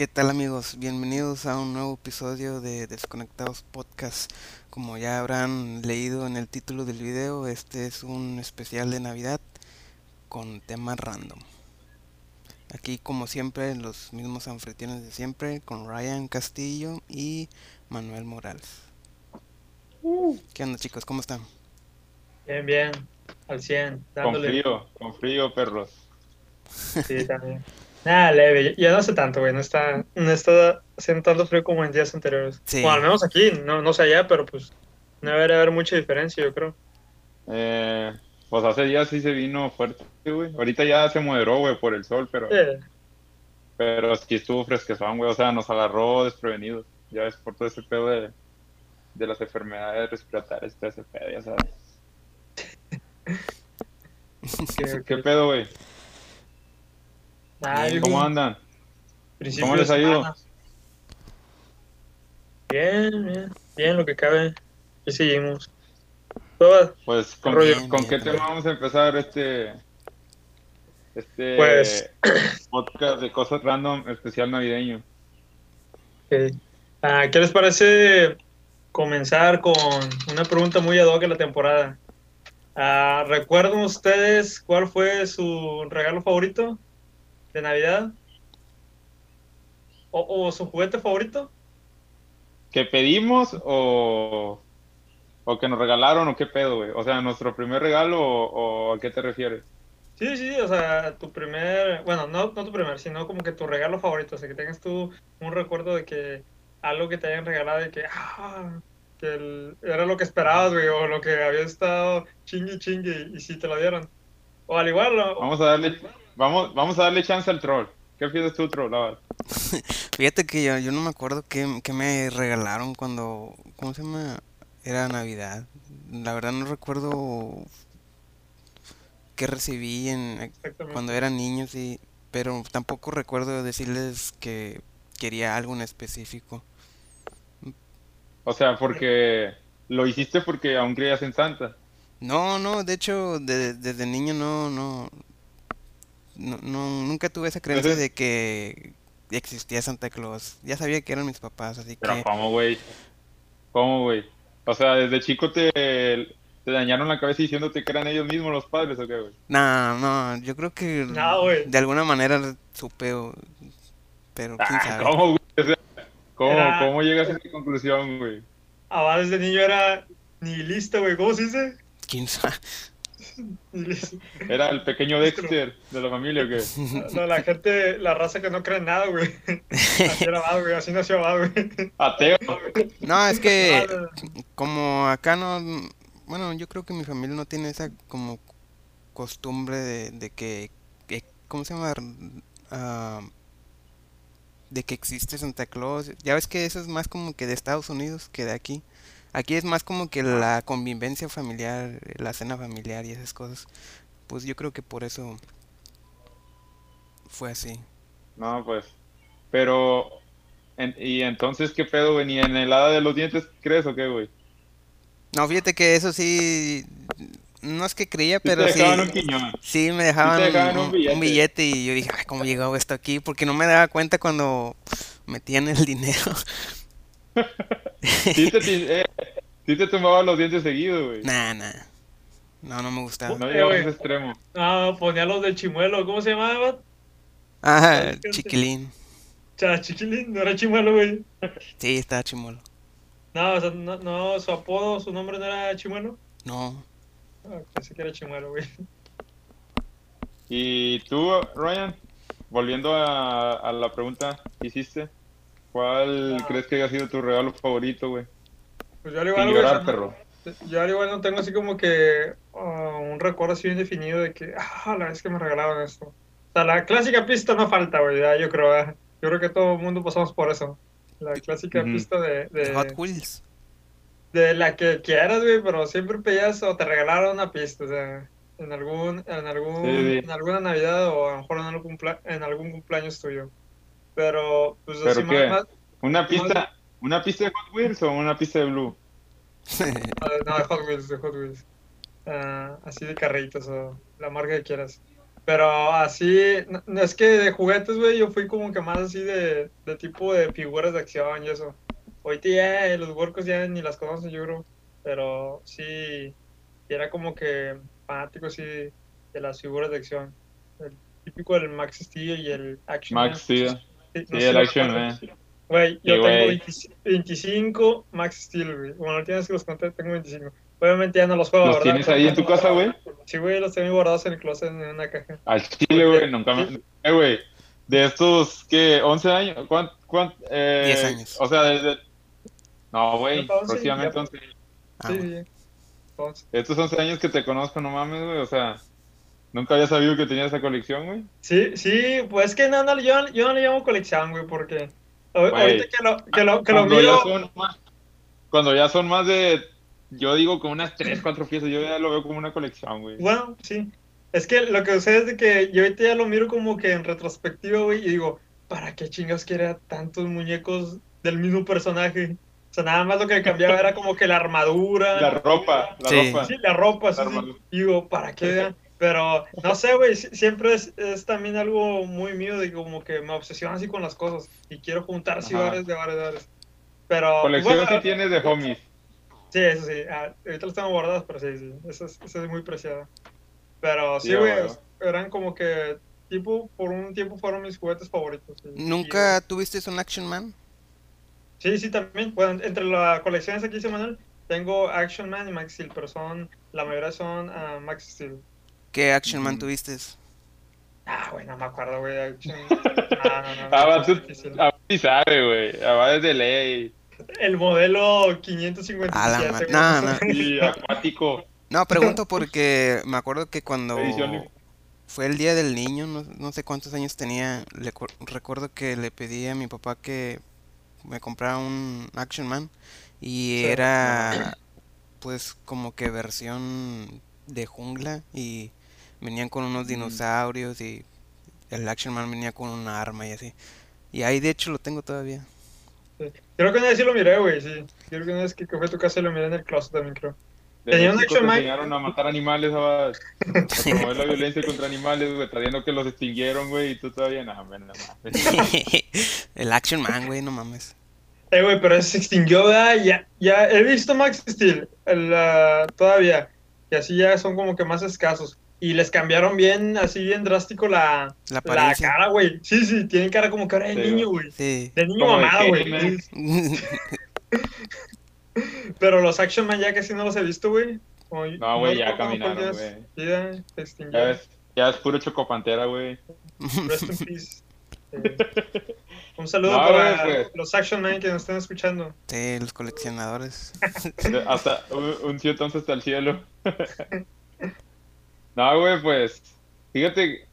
¿Qué tal amigos? Bienvenidos a un nuevo episodio de Desconectados Podcast. Como ya habrán leído en el título del video, este es un especial de Navidad con temas random. Aquí como siempre los mismos anfitriones de siempre con Ryan Castillo y Manuel Morales. ¿Qué onda chicos? ¿Cómo están? Bien, bien, al 100, Con dándole. frío, con frío, perros. Sí, también. Nada, leve, ya no hace tanto, güey, no está, no está haciendo tanto frío como en días anteriores. Sí. O al menos aquí, no, no sé allá, pero pues no debería haber mucha diferencia, yo creo. Eh, pues hace días sí se vino fuerte, güey. Ahorita ya se moderó, güey, por el sol, pero, Eh, pero sí estuvo fresquezón, güey. O sea, nos agarró desprevenidos. Ya ves, por todo ese pedo de, de las enfermedades respiratorias, todo ese pedo, ya sabes. que- ¿Qué pedo, güey? ¿Cómo andan? principio cómo les ha ido? Bien, bien, bien, lo que cabe. Y seguimos. Todo- Pues, ¿con, Rollo. con Bien, qué bien. tema vamos a empezar este, este Pues- podcast de cosas random especial navideño? Ah, ¿Qué les parece comenzar con una pregunta muy ad hoc de la temporada? Ah, ¿Recuerdan ustedes cuál fue su regalo favorito de Navidad? ¿O, o su juguete favorito? ¿Que pedimos o, o que nos regalaron o qué pedo, güey? O sea, ¿nuestro primer regalo o, o a qué te refieres? Sí, sí, o sea, tu primer, bueno, no, no tu primer, sino como que tu regalo favorito, o sea, que tengas tú un recuerdo de que algo que te hayan regalado y que, ah, que el- era lo que esperabas, güey, o lo que había estado chingue chingue y, sí te lo dieron. O al igual, o- Vamos a darle, vamos, vamos a darle chance al troll. ¿Qué piensas tú, troll? Fíjate que yo, yo no me acuerdo qué, qué me regalaron cuando, ¿cómo se llama? Era Navidad. La verdad no recuerdo qué recibí en, cuando era niño, sí, pero tampoco recuerdo decirles que quería algo en específico. O sea, porque lo hiciste porque aún creías en Santa. No, no, de hecho, de- desde niño no, no, no, no- nunca tuve esa creencia de que existía Santa Claus. Ya sabía que eran mis papás, así Pero que ¿cómo, güey? ¿Cómo, güey? O sea, desde chico te, te dañaron la cabeza diciéndote que eran ellos mismos los padres, ¿o qué, güey? no, no, yo creo que No, de alguna manera supe, pero quién Ah, sabe. ¿cómo, güey? O sea, ¿cómo, Era- ¿Cómo llegas a esa conclusión, güey? Ah, desde niño era nihilista, güey, ¿cómo se dice? Quién sabe. ¿Era el pequeño Dexter de la familia o qué? No, la gente, la raza que no cree en nada, güey. Así era Abad, güey, así nació güey. Ateo. No, es que como acá no, bueno, yo creo que mi familia no tiene esa como costumbre de, de que, que- ¿cómo se llama? Ah, de que existe Santa Claus. Ya ves que eso es más como que de Estados Unidos que de aquí. Aquí es más como que la convivencia familiar, la cena familiar y esas cosas. Pues yo creo que por eso fue así. No, pues. Pero, en- ¿y entonces qué pedo, güey? ¿Ni en el hada de los dientes crees o qué, güey? No, fíjate que eso sí, no es que creía, Sí pero sí. dejaban un quiñón. Sí, me dejaban, dejaban un, un billete. un billete y yo dije, ay, ¿cómo llegó esto aquí? Porque no me daba cuenta cuando metían el dinero. Sí te, eh, sí te tumbaban los dientes seguido, güey. Nah, nah. No, no me gustaba. No llegabas a güey. ese extremo. No, ponía los del chimuelo, ¿cómo se llamaba? Ah, chiquilín. Cha, chiquilín, no era chimuelo, güey. Sí, estaba chimolo. No, o sea, no, no, su apodo, su nombre no era chimuelo. No. Ah, pensé que era chimuelo, güey. Y tú, Ryan, volviendo a, a la pregunta que hiciste, ¿cuál Ah. crees que haya sido tu regalo favorito, güey? Pues yo al igual, llorar, no- perro. yo al igual no tengo así como que ah, un recuerdo así bien definido de que, ah, la vez que me regalaron esto. O sea, la clásica pista no falta, güey, ya, yo creo, ¿verdad? Yo creo que todo el mundo pasamos por eso. La clásica pista de, de, Hot Wheels. de la que quieras, güey, pero siempre pedías o te regalaron una pista, o sea, en algún, en algún, Sí, sí. en alguna Navidad o a lo mejor en algún, cumpla- en algún cumpleaños tuyo. Pero, pues ¿Pero así qué? más, ¿Una pista, ¿Una pista de Hot Wheels o una pista de Blue? no, de- no, de Hot Wheels, de Hot Wheels. Ah, así de carritos o la marca que quieras. Pero así, no, es que de juguetes, güey, yo fui como que más así de, de tipo de figuras de acción y eso. Ahorita ya los workos ya ni las conocen, yo creo. Pero sí, era como que fanático así de las figuras de acción. El típico del Max Steel y el Action. Max Steel. Sí, Sí, el Action. Man. Güey, yo Sí, tengo güey. 20 25 Max Steel, güey. Bueno, vez que los conté tengo 25. Obviamente ya no los juego, ¿Los ¿verdad? tienes ahí en tu casa, güey? Sí, güey, los tengo guardados en el closet en una caja. Al chile, güey, nunca me... Eh, güey, de estos, ¿qué? ¿11 años? ¿Cuánto? cuánto eh, 10 años. O sea, desde... No, güey, próximamente ya- 11. Ah, sí, bueno. sí. Entonces, Estos 11 años que te conozco, no mames, güey, o sea... Nunca había sabido que tenías esa colección, güey. sí, sí, pues es que no, no, yo, yo no le llamo colección, güey, porque Güey, ahorita que lo, que lo, que lo Cuando miro, ya son más... Cuando ya son más de... Yo digo como unas 3, 4 piezas, yo ya lo veo como una colección, güey. bueno, sí. Es que lo que sucede es de que yo ahorita ya lo miro como que en retrospectiva, güey, y digo, ¿para qué chingados quiere tantos muñecos del mismo personaje? O sea, nada más lo que cambiaba era como que la armadura. La ropa, la Sí. ropa. Sí, la ropa, sí, La sí. armadura. Digo, ¿para qué? Pero, no sé, güey, si- siempre es, es también algo muy mío de como que me obsesiona así con las cosas y quiero juntar varios de varios de varios. Pero, Colección bueno, sí tienes de homies. sí, eso sí, ah, ahorita los tengo guardados, pero sí, sí, eso es, eso es muy preciado. Pero sí, Sí, güey, bueno. eran como que, tipo, por un tiempo fueron mis juguetes favoritos. sí. ¿Nunca tuviste un Action Man? Sí, sí, también. Bueno, entre las colecciones aquí, Manuel, tengo Action Man y Max Steel, pero son, la mayoría son ah, Max Steel. ¿Qué Action Man Mm. tuviste? Ah, güey, no me acuerdo, güey. Action- No, no, no. Ah, no, sí sabe, güey. Ah, va desde ley. El modelo 557. A la ma- no. Y acuático. No, pregunto porque me acuerdo que cuando fue el día del niño, no, no sé cuántos años tenía, le cu- recuerdo que le pedí a mi papá que me comprara un Action Man y Sí. era pues como que versión de jungla y venían con unos dinosaurios y el Action Man venía con un arma y así. Y ahí de hecho lo tengo todavía. Creo que una vez sí lo miré, güey, sí. Creo que una vez que fui a tu casa lo miré en el closet también, creo. De Tenía un Action te Man. enseñaron a matar animales, a, a promover la violencia contra animales, güey, trayendo que los extinguieron, güey, y tú todavía nada, no, mames. el Action Man, güey, no mames. Eh, güey, pero se extinguió, ¿verdad? Ya, ya he visto Max Steel el, ah, todavía. Y así ya son como que más escasos. Y les cambiaron bien, así bien drástico la, La cara, güey. Sí, sí, tienen cara como cara de Sí, niño, güey. Sí. De niño mamado, güey. Pero los Action Man ya casi no los he visto, güey. No, güey, ya cuántos caminaron, güey. Sí, ya Ya es, ya es puro chocopantera, güey. Rest in peace. Eh, Un saludo No, para pues. los Action Man que nos están escuchando. Sí, los coleccionadores. Hasta un, un entonces hasta el cielo. No, güey, pues, fíjate,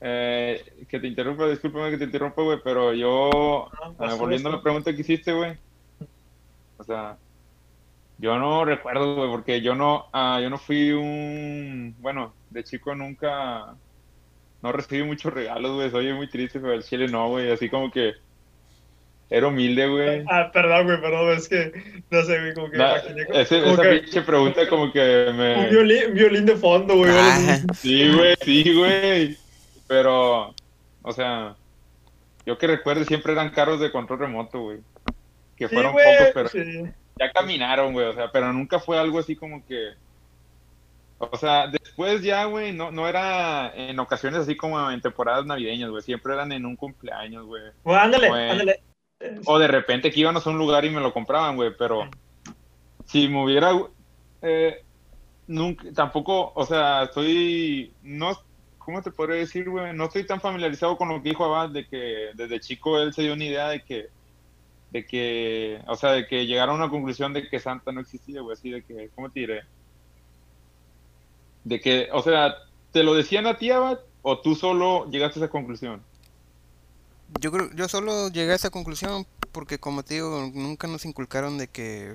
eh, que te interrumpa, discúlpame que te interrumpa, güey, pero yo, No, eh, volviendo a la pregunta que hiciste, güey, o sea, yo no recuerdo, güey, porque yo no, ah, yo no fui un, bueno, de chico nunca, no recibí muchos regalos, güey, soy muy triste, pero el chile no, güey, así como que era humilde, güey. Ah, perdón, güey, perdón, es que no sé, güey, como que me Na- imaginé como, ese- como esa que pinche pregunta como que me... violín, un violín de fondo, güey. Ah, así. Sí, güey, sí, güey. Pero, o sea, yo que recuerdo siempre eran carros de control remoto, güey. Que Sí, fueron güey, pocos, pero sí. ya caminaron, güey. O sea, pero nunca fue algo así como que. O sea, después ya, güey, no, no era en ocasiones así como en temporadas navideñas, güey. Siempre eran en un cumpleaños, güey. Bueno, ándale, Güey. ándale. O de repente que íbamos a un lugar y me lo compraban, güey, pero si me hubiera, eh, nunca, tampoco, o sea, estoy, no, ¿cómo te podría decir, güey? No estoy tan familiarizado con lo que dijo Abad, de que desde chico él se dio una idea de que, de que, o sea, de que llegara a una conclusión de que Santa no existía, güey, así de que, ¿cómo te diré? De que, o sea, ¿te lo decían a ti, Abad, o tú solo llegaste a esa conclusión? Yo creo, yo solo llegué a esa conclusión porque como te digo, nunca nos inculcaron de que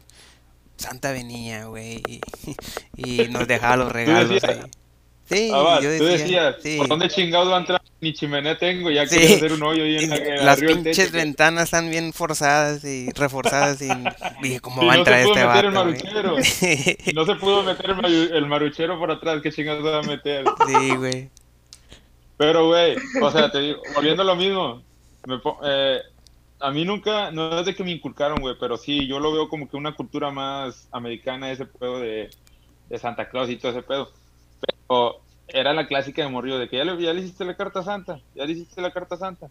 Santa venía, güey, y, y nos dejaba los regalos ahí. Sí, Abad, yo tú decía, decías, sí. ¿por dónde chingados va a entrar? Ni chimenea tengo, ya Sí. quiero hacer un hoyo ahí en la, en Las pinches ventanas están bien forzadas y reforzadas y dije, ¿cómo Y va a no se entrar pudo este vato, maruchero. Y no se pudo meter el maruchero por atrás, ¿qué chingados va a meter? Sí, güey. Pero, güey, o sea, te digo, volviendo a lo mismo, me eh, a mí nunca, no es de que me inculcaron, güey, pero sí, yo lo veo como que una cultura más americana, ese pedo de, de Santa Claus y todo ese pedo. Pero era la clásica de morrillo, de que ya le, ya le hiciste la carta Santa, ya le hiciste la carta Santa.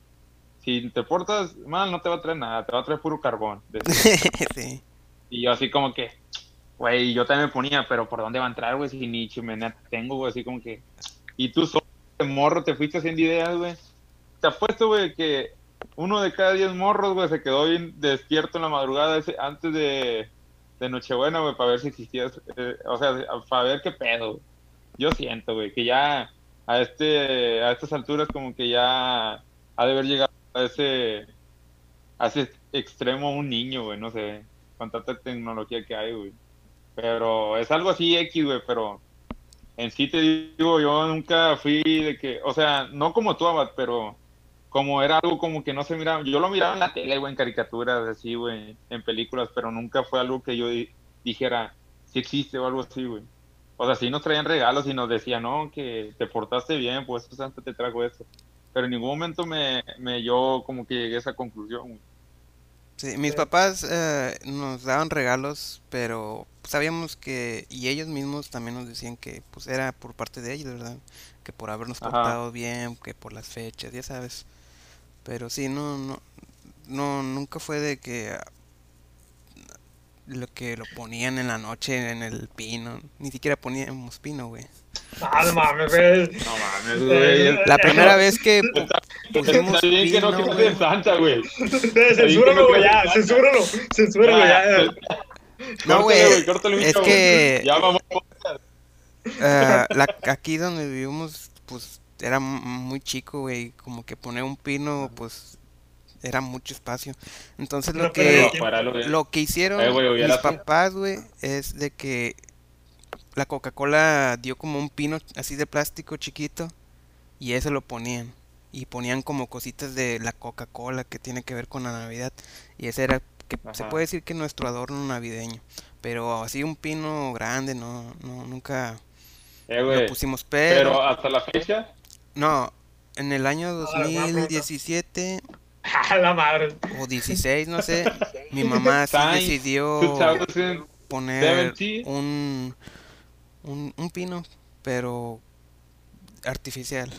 Si te portas mal, no te va a traer nada, te va a traer puro carbón. sí. Y yo así como que, güey, yo también me ponía, pero ¿por dónde va a entrar, güey? Si ni chimenea tengo, güey, así como que... Y tú solo, morro, te fuiste haciendo ideas, güey. Te apuesto, güey, que uno de cada diez morros, güey, se quedó bien despierto en la madrugada ese, antes de, de Nochebuena, güey, para ver si existía, eh, o sea, para ver qué pedo. Yo siento, güey, que ya a este a estas alturas como que ya ha de haber llegado a ese a ese extremo un niño, güey, no sé, con tanta tecnología que hay, güey. Pero es algo así X, güey, pero en sí te digo, yo nunca fui de que, o sea, no como tú, Abad, pero como era algo como que no se miraba, yo lo miraba en la tele, güey, en caricaturas, así, güey, en películas, pero nunca fue algo que yo di- dijera, si existe o algo así, güey. O sea, sí nos traían regalos y nos decían, no, que te portaste bien, pues eso Santa te trajo esto. Pero en ningún momento me, me yo como que llegué a esa conclusión, güey. Sí, mis papás eh, nos daban regalos, pero sabíamos que, y ellos mismos también nos decían que pues era por parte de ellos, ¿verdad? Que por habernos Ajá. portado bien, que por las fechas, ya sabes. Pero sí, no, no, no, nunca fue de que ah, lo que lo ponían en la noche en el pino, ni siquiera poníamos pino, güey. Ah, no mames, güey. No mames, güey. La primera vez que pu- pusimos Está bien que no en Santa, güey. Censúralo, güey, ya, censúralo, censúralo, ya. ya. No, güey, es que- güey. Ya vamos. Ah, la, aquí donde vivimos, pues era muy chico, güey. Como que poner un pino, pues era mucho espacio. Entonces lo que lo- que hicieron Eh, güey, mis papás, güey, es de que la Coca-Cola dio como un pino así de plástico chiquito y eso lo ponían. Y ponían como cositas de la Coca-Cola que tiene que ver con la Navidad. Y ese era, que se puede decir que nuestro adorno navideño. Pero así un pino grande, no, no, nunca Eh, lo pusimos. Pero Pero, hasta la fecha, no, en el año Ah, buena pregunta. 2017 A la madre. o 16, no sé, mi mamá sí Science decidió 2000, poner 70. un, un, un pino, pero artificial.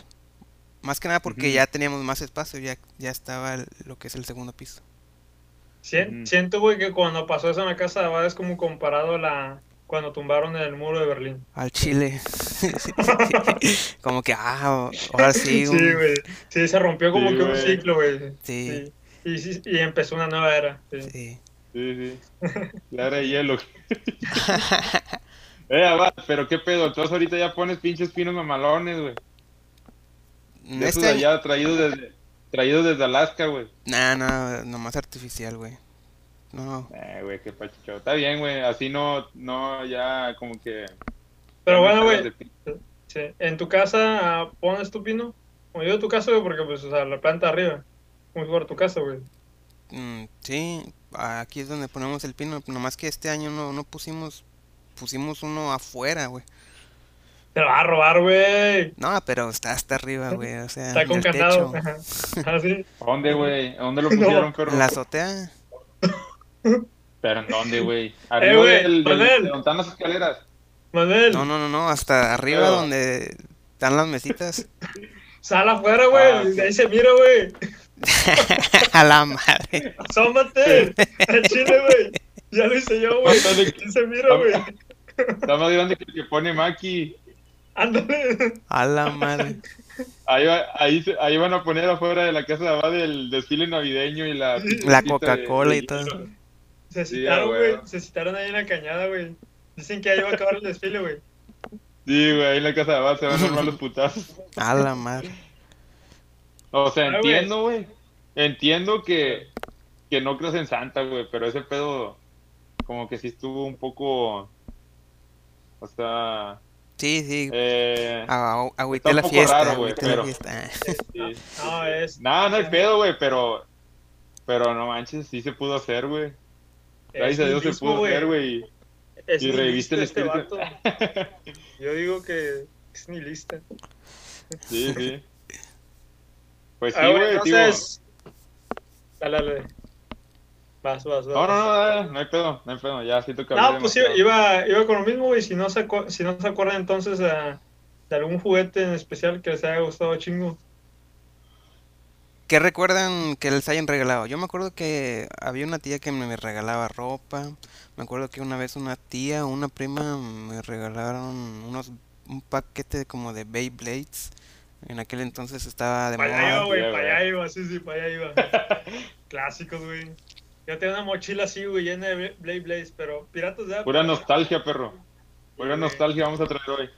Más que nada porque ya teníamos más espacio, ya, ya estaba el- lo que es el segundo piso. Siento, güey, que cuando pasó eso en la casa de Abad es como comparado a la cuando tumbaron el muro de Berlín. Al Chile. Como que, ah, ahora sí, Sí, un- güey. Sí, se rompió como Sí, que un ciclo, güey. Sí. Sí. Y, sí- y empezó una nueva era. Sí. sí. Sí, sí. La era de hielo. eh, Abad, pero qué pedo. Entonces ahorita ya pones pinches pinos mamalones, güey. Esos Este de año, allá traídos desde, traídos desde Alaska, güey. nah, no, nomás artificial, güey. No, Eh, güey, qué pachucho. Está bien, güey. Así no, no, ya como que. Pero bueno, güey. Sí. ¿En tu casa pones tu pino? Como yo, tu casa, güey, porque, pues, o sea, la planta arriba. Como si fuera tu casa, güey. mm, sí, aquí es donde ponemos el pino, nomás que este año no, no pusimos, pusimos uno afuera, güey. Te lo va a robar, güey. No, pero está hasta arriba, güey, o sea, Está con el candado. techo, Ajá. Ah, sí. ¿A dónde, güey? ¿A dónde lo No. pusieron, perro? en la azotea. ¿Pero en dónde, güey? Arriba güey, del, del, donde están las escaleras. No, Manuel, no, no, no, hasta arriba Pero- donde están las mesitas. sal afuera, Ah, güey. sí. De ahí se mira, güey. A la madre. Asómate. Al chile, güey. Ya lo hice yo, güey. Ahí se mira, güey. Está más grande que el que pone Maki. Ándale. A la madre. Ahí, va- ahí, se- ahí van a poner afuera de la casa de Abad el desfile navideño y la... La Coca-Cola de y todo. Se citaron, güey. Se citaron ahí en la cañada, güey. Dicen que ahí va a acabar el desfile, güey. Sí, güey, ahí en la casa de Abad se van a armar los putazos. A la madre. O sea, Ah, entiendo, güey. Entiendo que, que no creas en Santa, güey, pero ese pedo como que sí estuvo un poco... O sea... Sí, sí. Eh, Agüité la fiesta. raro, güey, agüité la pero- fiesta. sí. No, es. Nada, no hay pedo, güey, pero... Pero no manches, sí se pudo hacer, güey. Gracias a Dios se pudo hacer, güey. Y nihilista el este espíritu. Yo digo que es nihilista. Sí, sí. Pues sí, Ah, güey, bueno, tío. entonces. Dale, dale. Vas, vas, vas. No, no, no, dale, no hay pedo, no hay pedo, ya siento que No, pues demasiado. iba, iba con lo mismo, güey. Si no se, si no se acuerdan entonces eh, de algún juguete en especial que les haya gustado chingo. ¿Qué recuerdan que les hayan regalado? Yo me acuerdo que había una tía que me regalaba ropa. Me acuerdo que una vez una tía o una prima me regalaron unos un paquete como de Beyblades. En aquel entonces estaba de Para allá iba, güey, para allá iba, sí, sí, para allá iba. Clásicos, güey. Yo tenía una mochila así, güey, llena de Blade Blades, pero Piratas de. Pura nostalgia, perro. Pura Sí, nostalgia vamos a traer hoy.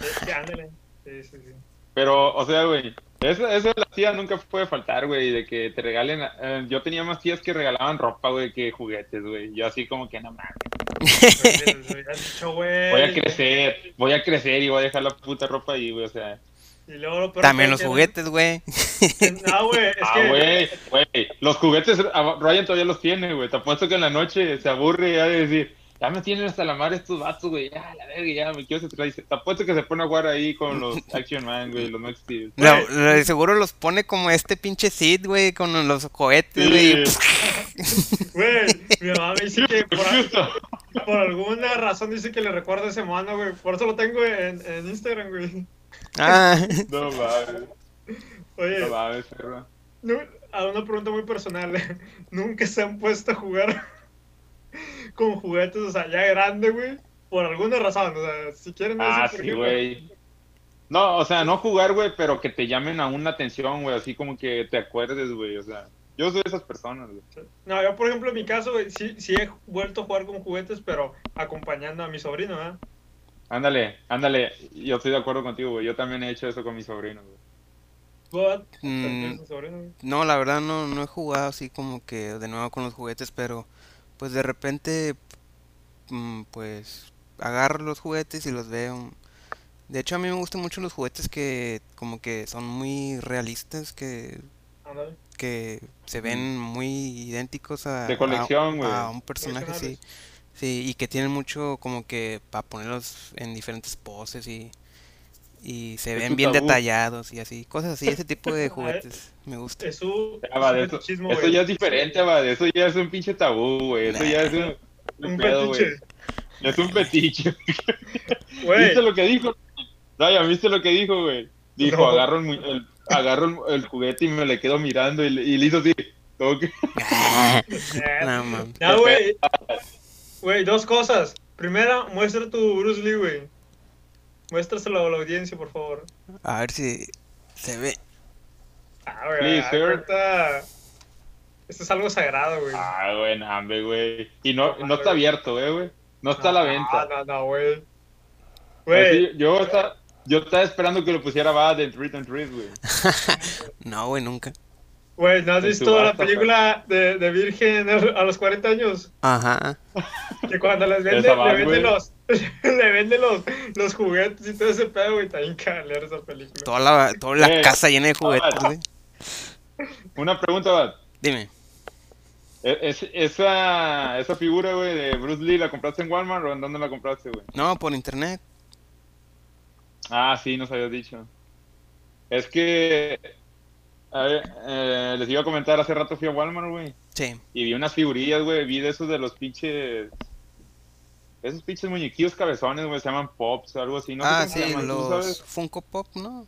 Sí, sí, ándale. Sí, sí, sí. Pero, o sea, güey, eso, eso de las tías nunca puede faltar, güey, de que te regalen. eh, yo tenía más tías que regalaban ropa, güey, que juguetes, güey. Yo así como que no mames. Güey, les hubieras dicho, güey. Voy a crecer, voy a crecer y voy a dejar la puta ropa ahí, güey, o sea. Y luego lo peor También los que- juguetes, güey. No, güey, es Ah, que. güey, güey. Los juguetes, ah, Ryan todavía los tiene, güey. Te apuesto que en la noche se aburre ya de decir, ya me tienen hasta la madre estos vatos, güey. Ya, la verga, ya me quiero centrar. Te apuesto que se pone a jugar ahí con los Action Man, güey, los Max Steel. Seguro los pone como este pinche Sid, güey, con los cohetes, güey. Güey, mi mamá me dice que por, por alguna razón dice que le recuerda ese mano, güey. Por eso lo tengo en, en Instagram, güey. Ah, No mames, Oye, no mames, perro. nu- a una pregunta muy personal. ¿Nunca se han puesto a jugar con juguetes, o sea, ya grande, güey? Por alguna razón, o sea, si quieren Ah, por sí, qué, güey. No, o sea, no jugar, güey, pero que te llamen a una atención, güey, así como que te acuerdes, güey, o sea. Yo soy de esas personas, güey. No, yo por ejemplo en mi caso, güey, sí, sí he vuelto a jugar con juguetes, pero acompañando a mi sobrino, ¿verdad? Ándale, ándale. Yo estoy de acuerdo contigo, güey. Yo también he hecho eso con mis sobrinos, güey. ¿Tú, mm, ¿Tienes un sobrino, güey? no, la verdad no, no he jugado así como que de nuevo con los juguetes, pero pues de repente, mm, pues agarro los juguetes y los veo. De hecho, a mí me gustan mucho los juguetes que como que son muy realistas, que, que se ven muy idénticos a, De a- colección, güey. a un personaje, sí. Sí, y que tienen mucho como que para ponerlos en diferentes poses y, y se ven bien tabú. detallados y así, cosas así, ese tipo de juguetes me gusta. Es su, Ya, va, de es su eso, ya es diferente, va. Eso ya es un pinche tabú, güey. Eso ya es un, Un pedo, güey. fetiche. Es un fetiche. Güey, ¿Viste lo que dijo? Ryan, ¿viste lo que dijo, güey? Dijo, No. agarro, el, agarro el, el juguete y me le quedo mirando y, le- y le hizo así. Como que- No, man. Ya, güey. Güey, dos cosas. Primera, muestra tu Bruce Lee, güey. Muéstraselo a la audiencia, por favor. A ver si se ve. Ah, güey. Cuenta- Esto es algo sagrado, güey. Ah, güey, hambre, güey. Y no, no está abierto, eh, güey. No está a la venta. No, no, no, güey. Güey, Así, yo, estaba, yo estaba esperando que lo pusiera va de Treat and Treat, güey. No, güey, nunca. güey, ¿no has en visto subasta, la película de, de Virgen a los 40 años? Ajá. Que cuando les vende, Esa va, le venden güey. los, le venden los, los juguetes y todo ese pedo, güey. Está bien esa película. Toda la, toda la Eh, casa llena de juguetes, güey. Una pregunta, va. Dime. E- es- esa, esa figura, güey, de Bruce Lee, ¿la compraste en Walmart o en dónde la compraste, güey? No, por internet. Ah, sí, nos habías dicho. Es que, a ver, eh, les iba a comentar, hace rato fui a Walmart, güey, Sí. y vi unas figurillas, güey, vi de esos de los pinches, esos pinches muñequillos cabezones, güey, se llaman Pops, algo así, no ah, sí, llaman, ¿tú los sabes? Funko Pop, ¿no?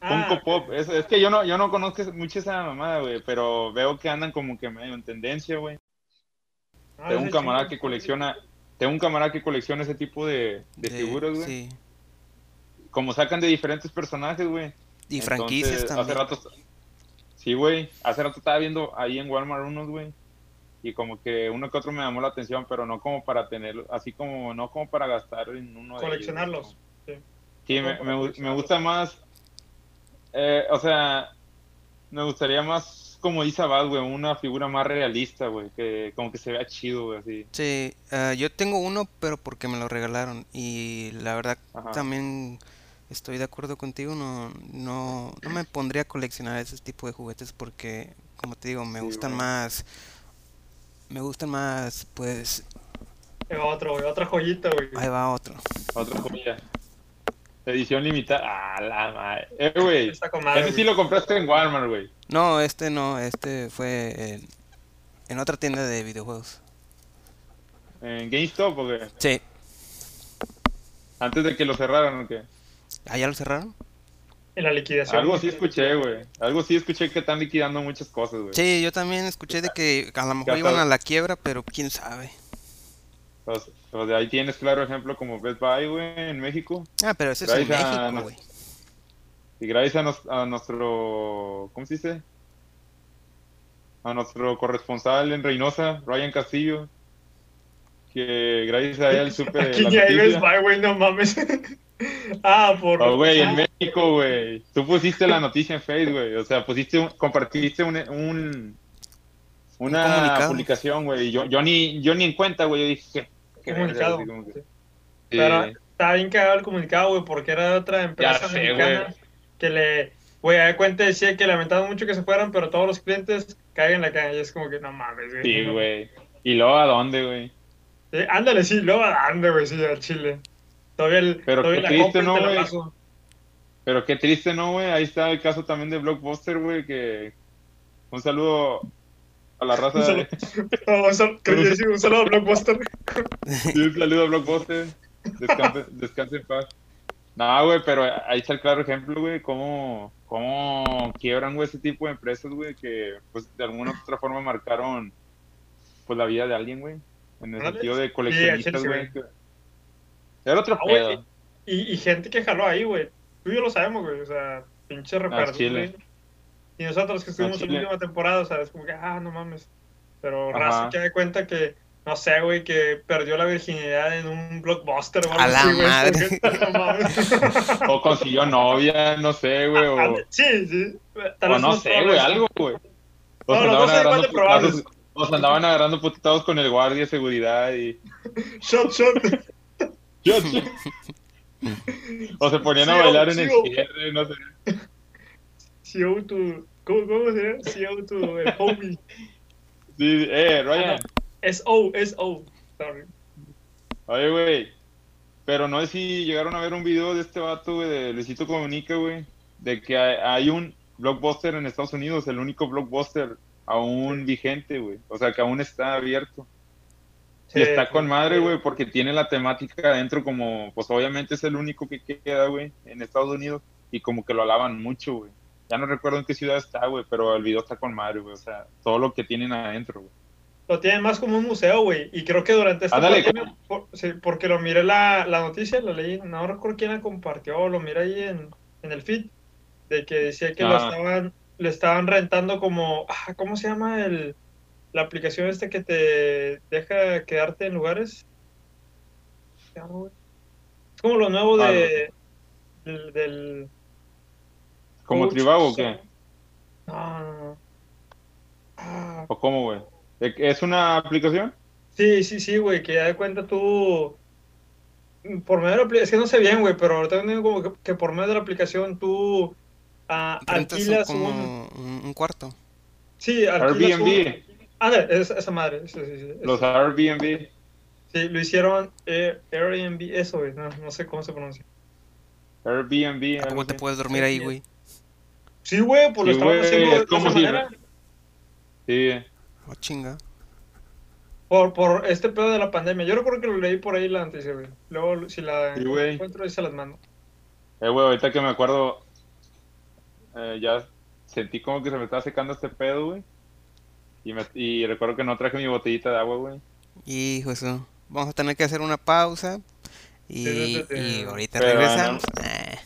Ah, Funko Pop, es, es que yo no, yo no conozco mucho esa mamada, güey, pero veo que andan como que medio en tendencia, güey. ah, Tengo un camarada chico. que colecciona, tengo un camarada que colecciona ese tipo de, de De- figuras, güey. Sí. Como sacan de diferentes personajes, güey. Y franquicias también. Hace rato, sí, güey. Hace rato estaba viendo ahí en Walmart unos, güey. Y como que uno que otro me llamó la atención, pero no como para tenerlo, así como, no como para gastar en uno de ellos, Coleccionarlos. güey. Sí. Sí, No me, me, gusta más, eh, o sea, me gustaría más, como dice Abad, güey, una figura más realista, güey, que como que se vea chido, güey, así. Sí, ah, yo tengo uno, pero porque me lo regalaron. Y la verdad Ajá. también estoy de acuerdo contigo. No, no, no me pondría a coleccionar ese tipo de juguetes porque, como te digo, me Sí, gustan güey. más. Me gustan más, pues. Eh, Otro, güey, otra joyita, güey. Ahí va otro. Otra joya. Edición limitada. Ah, la madre. Eh, güey. Ese sí lo compraste en Walmart, güey. No, este no, este fue en, en otra tienda de videojuegos. En GameStop, ¿o qué? Sí. Antes de que lo cerraran, ¿o qué? ¿Ah, ya lo cerraron? En la liquidación. Algo sí escuché, güey. Algo sí escuché que están liquidando muchas cosas, güey. Sí, yo también escuché de que a lo mejor iban a la quiebra, pero quién sabe. Pues, pues de ahí tienes claro ejemplo como Best Buy, güey, en México. Ah, pero ese es en México, güey. Y gracias a, nos- a nuestro, ¿cómo se dice? A nuestro corresponsal en Reynosa, Ryan Castillo, que gracias a él supe de Aquí la ni hay Best. Buy, güey, no mames. ah, por. Oh, güey, en ah, México, güey. Tú pusiste la noticia en Facebook, güey. O sea, pusiste, un- compartiste un, un- una publicación, güey. y Yo, yo ni, yo ni en cuenta, güey. Yo dije, ¿qué? qué comunicado. verga, así como que- Sí. Sí. Pero estaba bien cagado el comunicado, güey, porque era de otra empresa sé, mexicana güey. que le, güey, a de cuenta decía que lamentaban mucho que se fueran, pero todos los clientes caen en la calle. Y es como que no mames, güey. Sí, güey. ¿Y luego a dónde, güey? Sí, ándale, sí, luego ande, güey, sí, al Chile. Todavía, el, Pero todavía qué la triste, ¿no, güey? Pero qué triste, ¿no, güey? Ahí está el caso también de Blockbuster, güey, que... Un saludo a la raza. Un saludo. No, un saludo a Blockbuster. Sí, un saludo a Blockbuster. Descanse, descanse en paz. No, güey, pero ahí está el claro ejemplo, güey, cómo, cómo quiebran, güey, ese tipo de empresas, güey, que pues de alguna u otra forma marcaron pues la vida de alguien, güey. En el sentido de coleccionistas, güey. Era otro Ah, güey, pedo. Y, y gente que jaló ahí, güey. Tú y yo lo sabemos, güey. O sea, pinche recuerdo, Chile. güey. Y nosotros que estuvimos en la última temporada, o sea, es como que, ah, no mames. Pero Ajá. Raza que da cuenta que, no sé, güey, que perdió la virginidad en un blockbuster o algo A la güey. Es madre. no mames. O consiguió novia, no sé, güey, o... Ah, sí, sí. Tal O no sé, probable güey, algo, güey. O No, igual agarrando de probables. o se andaban agarrando putados con el guardia de seguridad y... Shot, shot. o se ponían a bailar en el cierre, no sé. CO. ¿Cómo, cómo se llama? CO tu. El homie. Sí, eh, Ryan, SO, SO. Sorry. oye, güey. Pero no sé si llegaron a ver un video de este vato, güey, de Luisito Comunica, güey, de que hay, hay un blockbuster en Estados Unidos, el único blockbuster aún vigente, güey. O sea, que aún está abierto. Y está con madre, güey, porque tiene la temática adentro como, pues obviamente es el único que queda, güey, en Estados Unidos. Y como que lo alaban mucho, güey. Ya no recuerdo en qué ciudad está, güey, pero el video está con madre, güey. O sea, todo lo que tienen adentro, güey. Lo tienen más como un museo, güey. Y creo que durante esta Ándale. pandemia, por- sí, porque lo miré la, la noticia, la leí, no recuerdo quién la compartió, lo miré ahí en, en el feed, de que decía que lo Ah. estaban, le estaban rentando como, ah, ¿cómo se llama el, la aplicación esta que te deja quedarte en lugares? Es como lo nuevo de, del, del- ¿Como Tribago o qué? No, no, no. Ah, ¿O cómo, güey? ¿E- ¿Es una aplicación? Sí, sí, sí, güey, que ya de cuenta tú, por medio de la aplicación, es que no sé bien, güey, pero ahorita tengo como que, que por medio de la aplicación tú ah, alquilas como un... un, un cuarto. Sí, alquilas Airbnb. Ah, esa, esa madre, sí, sí, sí, Los. Airbnb. Sí, lo hicieron Air- Airbnb, eso, güey, no, no sé cómo se pronuncia. Airbnb. ¿A algo poco te puedes dormir ahí, güey? Sí, güey, pues lo Sí, estaban haciendo de es esa si- manera. Sí. Oh, chinga. Por, por este pedo de la pandemia. Yo recuerdo que lo leí por ahí la noticia, güey. Luego, si la encuentro, ahí se las mando. Eh, güey, ahorita que me acuerdo, eh, ya sentí como que se me estaba secando este pedo, güey. Y, me- y recuerdo que no traje mi botellita de agua, güey. Hijo eso. Vamos a tener que hacer una pausa. Y, Sí, sí, sí. y ahorita Pero, regresamos. Eh,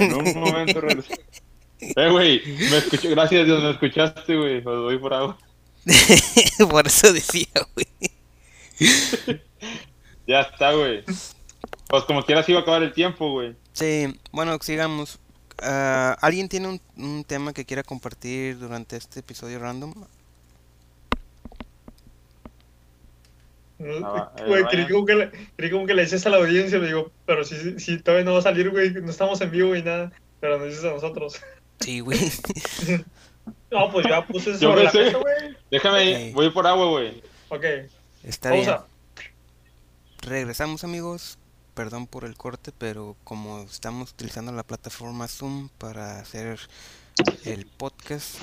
en un momento. Eh, güey, me escuché, gracias a Dios, me escuchaste, güey. Os voy por agua. Por eso decía, güey. Ya está, güey. Pues como quieras iba a acabar el tiempo, güey. Sí, bueno, sigamos. Ah, ¿Alguien tiene un, un tema que quiera compartir durante este episodio random? Ah, eh, Güey, Ryan. creí como que le, creí como que le dices a la audiencia, le digo, pero si, si todavía no va a salir, güey, no estamos en vivo y nada, pero nos dices a nosotros. Sí, güey. No, pues ya puse Yo sobre la mesa, güey. Déjame, Ok. voy por agua, güey. Ok, Está bien. Regresamos, amigos. perdón por el corte, pero como estamos utilizando la plataforma Zoom para hacer el podcast,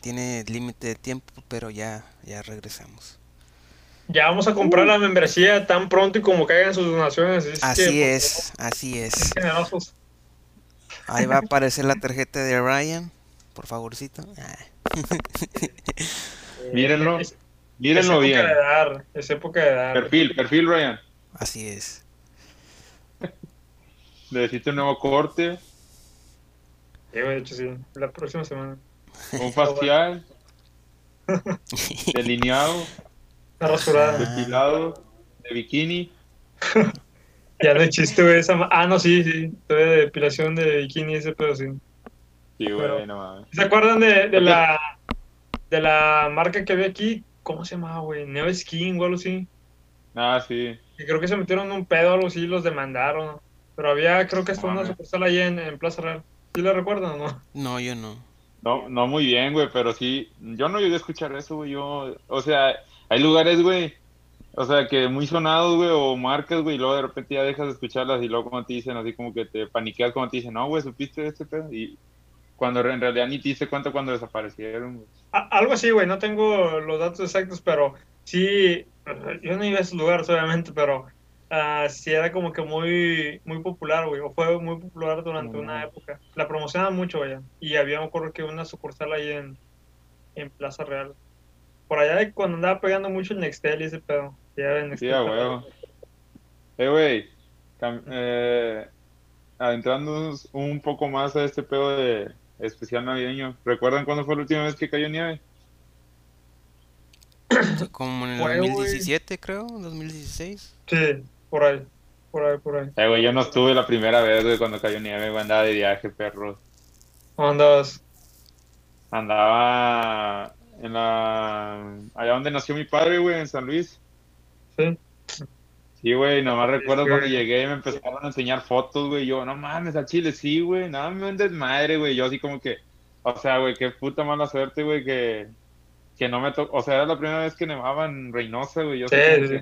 tiene límite de tiempo, pero ya, ya regresamos. Ya vamos a comprar la membresía tan pronto y como caigan sus donaciones. Así es, así es. Ahí va a aparecer la tarjeta de Ryan, por favorcito. Ah. Mírenlo, mírenlo bien. Época de dar, es época de dar. Perfil, perfil Ryan. Así es. Necesito un nuevo corte. Sí, de hecho sí, la próxima semana. Un facial. delineado. Una rasurada. Depilado. De bikini. ya no chiste, güey. Esa... Ah, no, sí, sí. de depilación de bikini ese pedo, sí. Sí, güey, no mames. ¿Se acuerdan de, de la de la marca que había aquí? ¿Cómo se llamaba, güey? Neo Skin o algo así. Ah, sí. Y creo que se metieron un pedo o algo así los demandaron. Pero había, creo que hasta una sucursal ahí en, en Plaza Real. ¿Sí lo recuerdan o no? No, yo no. No, no muy bien, güey, pero sí. Yo no llegué a escuchar eso, güey. Yo, o sea, hay lugares, güey, o sea, que muy sonados, güey, o marcas, güey, y luego de repente ya dejas de escucharlas y luego como te dicen, así como que te paniqueas, como te dicen, no, güey, ¿supiste de este pedo? Y cuando en realidad ni te diste cuenta cuando desaparecieron, güey. Algo así, güey, no tengo los datos exactos, pero sí, yo no iba a esos lugares, obviamente, pero uh, sí era como que muy muy popular, güey, o fue muy popular durante una época. La promocionaban mucho, güey, y había, me acuerdo que una sucursal ahí en, en Plaza Real. Por allá cuando andaba pegando mucho el Nextel y ese pedo. Ya en sí, güey. Eh, güey, eh, adentrándonos un poco más a este pedo de especial navideño, ¿recuerdan cuándo fue la última vez que cayó nieve? Como en el 2017, creo, 2016. Sí, por ahí, por ahí, por ahí. Eh, güey, yo no estuve la primera vez, güey, cuando cayó nieve, güey, andaba de viaje, perro. ¿Dónde andabas? Andaba en la... allá donde nació mi padre, güey, en San Luis. Sí. Sí, güey, nomás recuerdo cuando llegué y me empezaron a enseñar fotos, güey. Yo, no mames, al chile, sí, güey. Nada, me un desmadre, güey. Yo así como que, o sea, güey, qué puta mala suerte, güey, que, que no me tocó. O sea, era la primera vez que nevaba en Reynosa, güey. Yo sí, sí.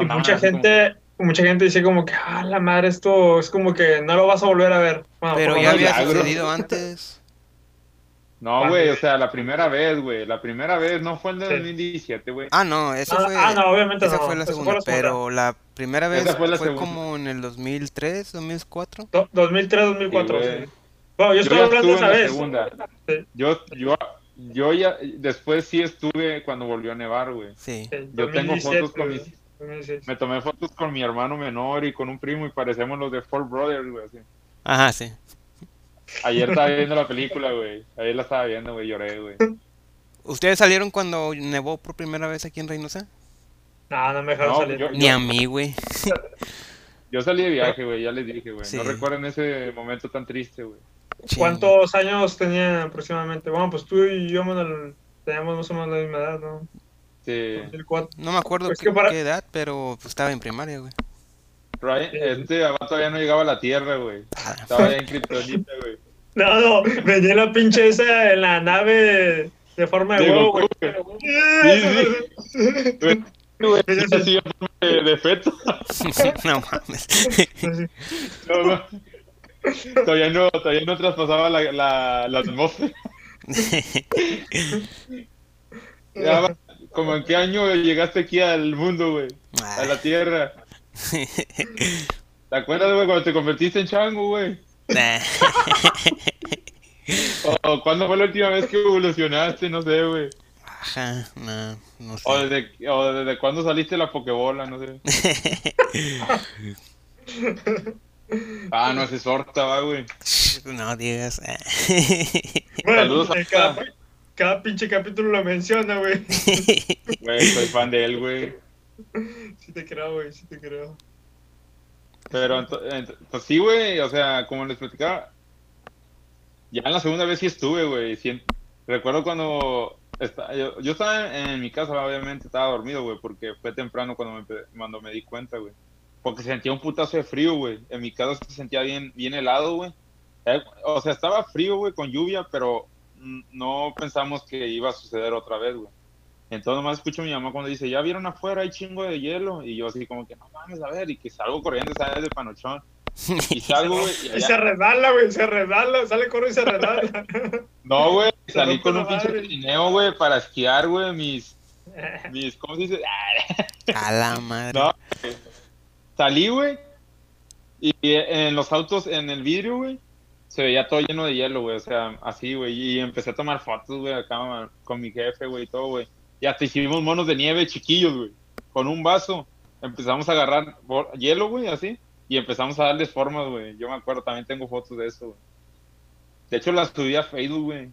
y mucha gente, mucha gente dice como que, ah, la madre, esto es como que no lo vas a volver a ver. Pero ya había sucedido antes. No, güey, o sea, la primera vez, güey. La primera vez no fue el de 2017, güey. Ah, no, eso ah, fue. Ah, no, obviamente esa no. fue la segunda, fue la pero la primera vez Esa fue fue, la segunda. como en el 2003, 2004. Do- 2003, 2004. Sí, Sí. Bueno, yo Yo estoy hablando en esa la vez. segunda. Sí, Yo, yo, yo ya, después sí estuve cuando volvió a nevar, güey. Sí. sí, Yo tengo 2017, fotos con mis- 2016. Me tomé fotos con mi hermano menor y con un primo y parecemos los de Four Brothers, güey. así. Ajá, sí. Ayer estaba viendo la película, güey. Ayer la estaba viendo, güey. Lloré, güey. ¿Ustedes salieron cuando nevó por primera vez aquí en Reynosa? No, no me dejaron No, salir. yo- Ni a mí, güey. Yo salí de viaje, güey. Ya les dije, güey. Sí. No recuerden ese momento tan triste, güey. ¿Cuántos años tenían aproximadamente? Bueno, pues tú y yo Manuel, teníamos más o menos la misma edad, ¿no? Sí. 2004. No me acuerdo Es qué, que para- qué edad, pero pues, estaba en primaria, güey. Ryan, este todavía no llegaba a la Tierra, güey. Estaba ya en Kryptonita, güey. No, no, venía la pinche esa en la nave de forma de De huevo, Goku, güey. Sí, sí. Güey, así de de, feto. no mames. No, no. Todavía no, todavía no traspasaba la, la, la atmósfera. Ya ¿Como en qué año llegaste aquí al mundo, güey? A la Tierra. ¿Te acuerdas, güey, cuando te convertiste en chango, güey? Nah. O, o cuándo fue la última vez que evolucionaste, no sé, güey. Ajá, no, no O sé. desde, o desde cuándo saliste la pokebola, no sé. Ah, no, ese sorta, va, güey. no digas. Bueno, Saludos a- en cada, cada pinche capítulo lo menciona, güey. Güey, soy fan de él, güey. Sí te creo, güey, sí te creo. Pero, pues sí, güey, o sea, como les platicaba, ya en la segunda vez sí estuve, güey. recuerdo cuando esta- yo, yo estaba en, mi casa, obviamente estaba dormido, güey, porque fue temprano cuando me, cuando me di cuenta, güey. Porque sentía un putazo de frío, güey. En mi casa se sentía bien, bien helado, güey. Eh, O sea, estaba frío, güey, con lluvia, pero no pensamos que iba a suceder otra vez, güey. Entonces nomás escucho a mi mamá cuando dice, ya vieron afuera, hay chingo de hielo. Y yo así como que, no mames, a ver, y que salgo corriendo, sale de panochón. Y salgo, güey. y se resbala, güey, se resbala, sale corro y se resbala. No, güey, salí con un pinche trineo, güey, para esquiar, güey, mis, mis, ¿cómo se dice? A la madre. No, salí, güey, y en los autos, en el vidrio, güey, se veía todo lleno de hielo, güey, o sea, así, güey, y empecé a tomar fotos, güey, acá con mi jefe, güey, y todo, güey, y hasta hicimos monos de nieve chiquillos, güey, con un vaso, empezamos a agarrar hielo, güey, así, y empezamos a darles formas, güey, yo me acuerdo, también tengo fotos de eso, güey. De hecho, las subí a Facebook, güey,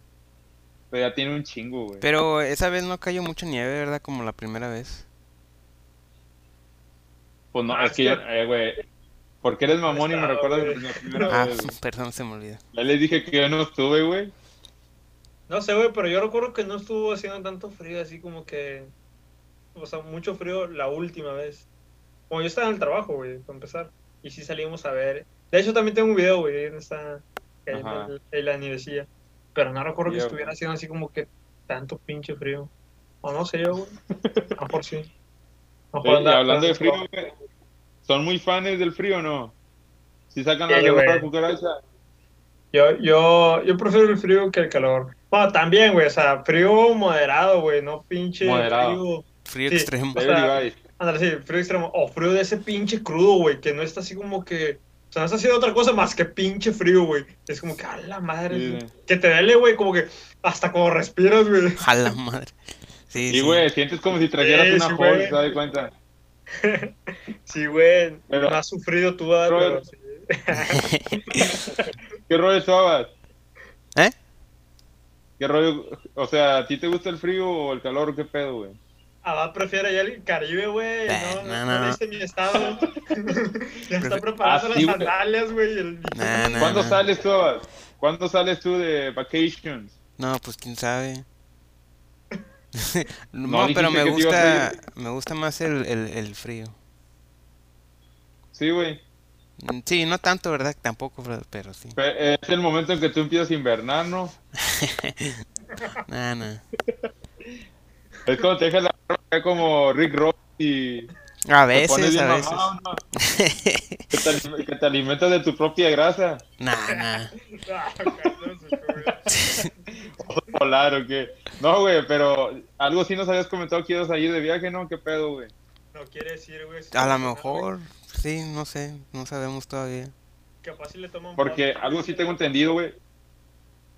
pero ya tiene un chingo, güey. Pero esa vez no cayó mucha nieve, ¿verdad? Como la primera vez. Pues no, Ah, es que, yo- eh, güey, porque eres mamón y me recuerdas la primera Ah, vez, güey. perdón, se me olvidó. Ya les dije que yo no estuve, güey. No sé, güey, pero yo recuerdo que no estuvo haciendo tanto frío, así como que. O sea, mucho frío la última vez. Como yo estaba en el trabajo, güey, para empezar. Y sí salimos a ver. De hecho, también tengo un video, güey, en esta. En, el- en la nievecilla. Pero no recuerdo que estuviera haciendo así como que tanto pinche frío. O no sé yo, güey. A mejor sí. Y andaba hablando de frío, güey, ¿son muy fans del frío o no? Si sacan Sí, la la cucaracha. Yo, yo, yo prefiero el frío que el calor. Bueno, también, güey, o sea, frío moderado, güey, no pinche Moderado. frío. Frío Sí. extremo. O sea. Ándale, sí, frío extremo. O frío de ese pinche crudo, güey, que no está así como que. O sea, no está haciendo otra cosa más que pinche frío, güey. Es como que, a la madre. Sí, güey. Que te duele, güey, como que hasta como respiras, güey. A la madre. Sí, Y, sí. güey, sientes como si trajeras Sí, una sí, güey. ¿te das cuenta? Sí, güey. Pero- no has sufrido tú, ¿verdad? Pero- pero sí. ¿Qué rollo estabas? ¿Qué rollo? O sea, ¿a ti te gusta el frío o el calor o qué pedo, güey? Abad prefiere ya el Caribe, güey. No, no, no, no, viste mi estado. ya está preparando Ah, las sí, sandalias, güey. el- Nah, nah, ¿Cuándo nah. sales tú, Abad? ¿Cuándo sales tú de vacations? No, pues quién sabe. no, No, pero me gusta, me gusta más el, el, el frío. Sí, güey. Mm, Sí, no tanto, ¿verdad? Tampoco, pero- pero sí. Es el momento en que tú empiezas a invernar, ¿no? Nah, nah. Es cuando te dejas la ropa como Rick Ross y A veces, a veces. mamado, ¿no? que, te, alim- que te alimentas de tu propia grasa. Nah, nah. Ah. Polar o qué. No, güey, pero algo sí nos habías comentado que ibas a ir de viaje, ¿no? ¿Qué pedo, güey? No quiere decir, güey. A lo mejor, sí, no sé, no sabemos todavía. Capaz si le toman Porque algo sí tengo entendido, güey.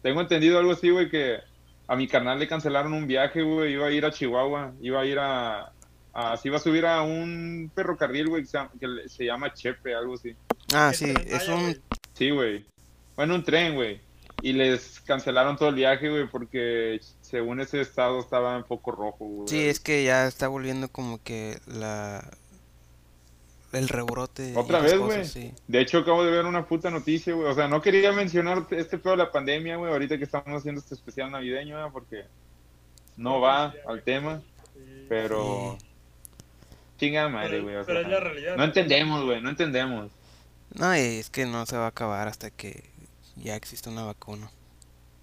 Tengo entendido algo así, güey, que a mi carnal le cancelaron un viaje, güey. Iba a ir a Chihuahua. Iba a ir a... a se iba a subir a un ferrocarril, güey, que se llama- que le- se llama Chepe, algo así. Ah, sí, es un... Sí, güey. Bueno, un tren, güey. Y les cancelaron todo el viaje, güey, porque según ese estado estaba un poco rojo, güey. Sí, es que ya está volviendo como que la... El rebrote. Otra vez, güey. sí. De hecho, acabo de ver una puta noticia, güey. O sea, no quería mencionar este pedo de la pandemia, güey, ahorita que estamos haciendo este especial navideño, güey, porque no va al tema, Sí. pero... Chinga madre, Pero- güey. o pero sea, es la realidad. No entendemos, güey, no entendemos. No, y es que no se va a acabar hasta que ya exista una vacuna.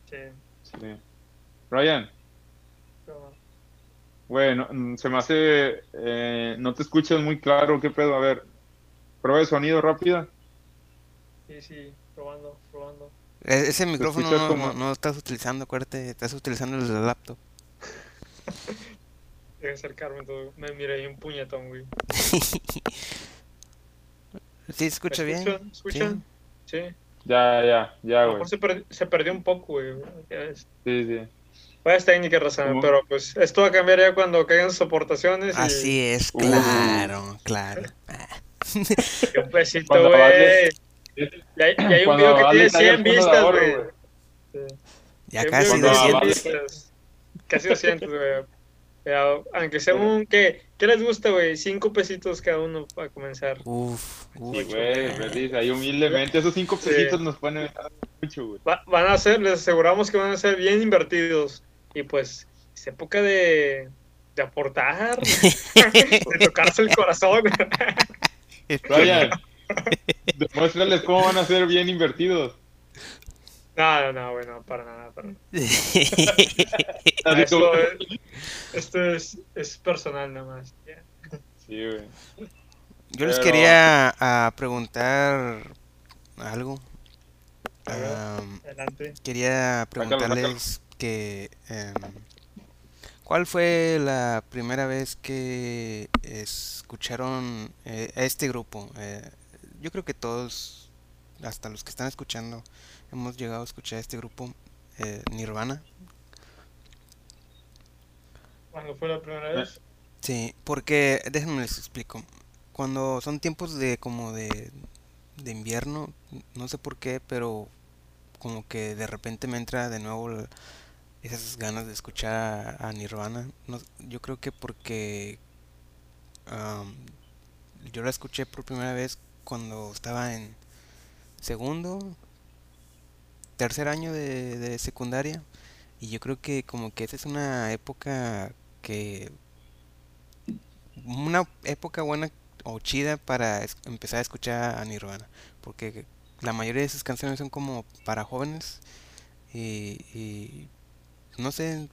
Sí. Sí. Ryan, pero- güey, no- mm, se me hace... eh, no te escuchas muy claro, ¿qué pedo? A ver, prueba de sonido rápida. Sí, sí, probando, probando. E- ese micrófono no, como- no, estás utilizando, acuérdate, estás utilizando el de la laptop. Acercarme todo. Me miré ahí un puñetón, güey. ¿Sí se escucha bien? ¿Escuchan? ¿Escuchan? Sí. Ya, ya, ya, A lo güey. mejor se, per- se perdió un poco, güey. Sí, sí. Pues técnica, raza, ¿Cómo? pero pues esto va a cambiar ya cuando caigan sus aportaciones. y- Así es, Uh. claro, claro. besito, Cuando güey. Ya, hay- ya hay un video que tiene cae el 100 fondo de vistas, güey. Sí. Ya casi video que tiene 200. 100 vistas. Casi 200, güey. Aunque sea un... ¿qué, ¿Qué les gusta, güey? Cinco pesitos cada uno para comenzar. Uf, Sí, güey, feliz, ahí humildemente. Esos cinco Sí. pesitos nos pueden ayudar mucho, güey. Va- van a ser, les aseguramos que van a ser bien invertidos. Y pues, es época de, de aportar, de tocarse el corazón. Ryan, demuéstrales cómo van a ser bien invertidos. No, no, no, güey, no, para nada, para nada. Esto, es, esto es, es personal nada más. Ya. Sí, güey. Yo les quería ah, preguntar algo. Ver. Adelante. quería Sácalo, preguntarles que em, ¿cuál fue la primera vez que escucharon eh, a este grupo? Eh, yo creo que todos, hasta los que están escuchando, hemos llegado a escuchar a este grupo, eh, Nirvana. ¿Cuándo fue la primera Eh. vez? Sí, porque déjenme les explico. Cuando son tiempos de como de, de invierno, no sé por qué, pero como que de repente me entra de nuevo la- esas ganas de escuchar a, Nirvana. Yo creo que porque am, yo la escuché por primera vez cuando estaba en segundo, tercer año de, secundaria. Y yo creo que como que esa es una época que una época buena o chida para empezar a escuchar a Nirvana, porque la mayoría de sus canciones son como para jóvenes y, y no sé,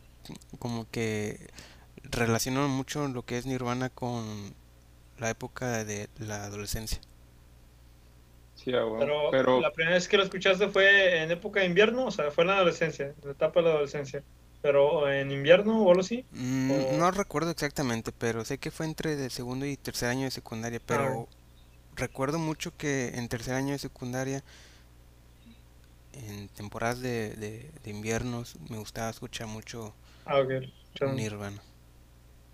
como que relacionan mucho lo que es Nirvana con la época de la adolescencia. Sí, ah, güey. Pero, Pero, la primera vez que lo escuchaste fue en época de invierno, o sea, fue en la adolescencia, en la etapa de la adolescencia. Pero en invierno o algo así. Mm, o- No recuerdo exactamente, pero sé que fue entre el segundo y tercer año de secundaria, pero recuerdo mucho que en tercer año de secundaria, en temporadas de, de, de inviernos, me gustaba escuchar mucho Ah, ok. Chon. Nirvana.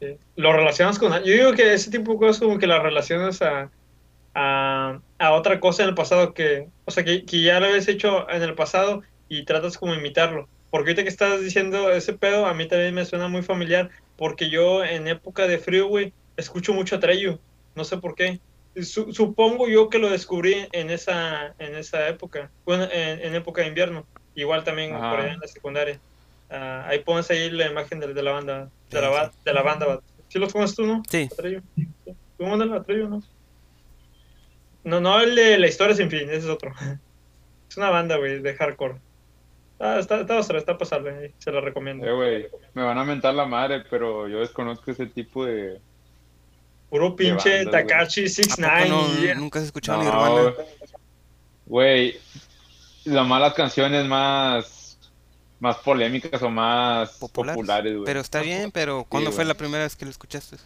Sí. Lo relacionas con... Yo digo que ese tipo de cosas como que las relacionas a, a, a otra cosa en el pasado que... O sea, que, que ya lo habías hecho en el pasado y tratas como imitarlo. Porque ahorita que estás diciendo ese pedo, a mí también me suena muy familiar. Porque yo en época de frío, güey, escucho mucho a Treyu. No sé por qué. Su- supongo yo que lo descubrí en esa, en esa época. Bueno, en, en época de invierno. Igual también Ajá. por allá en la secundaria. Ah, ahí pones ahí la imagen de, de la banda. De la, Sí, de la banda. ¿Sí los conoces tú, no? Sí. ¿Tú mándalo a Atreyu, no? No, no el de la historia sin fin, ese es otro. Es una banda, güey, de hardcore. Ah, está, está, está, está pasable, ahí, se la recomiendo. eh, güey, me van a mentar la madre, pero yo desconozco ese tipo de... Puro pinche bandas. Takashi ¿a poco 69 no, yeah. nunca has escuchado No, Nirvana? Güey, las malas canciones más... Más polémicas o más Populares. populares, güey. Pero está bien, pero ¿cuándo fue güey. la primera vez que lo escuchaste?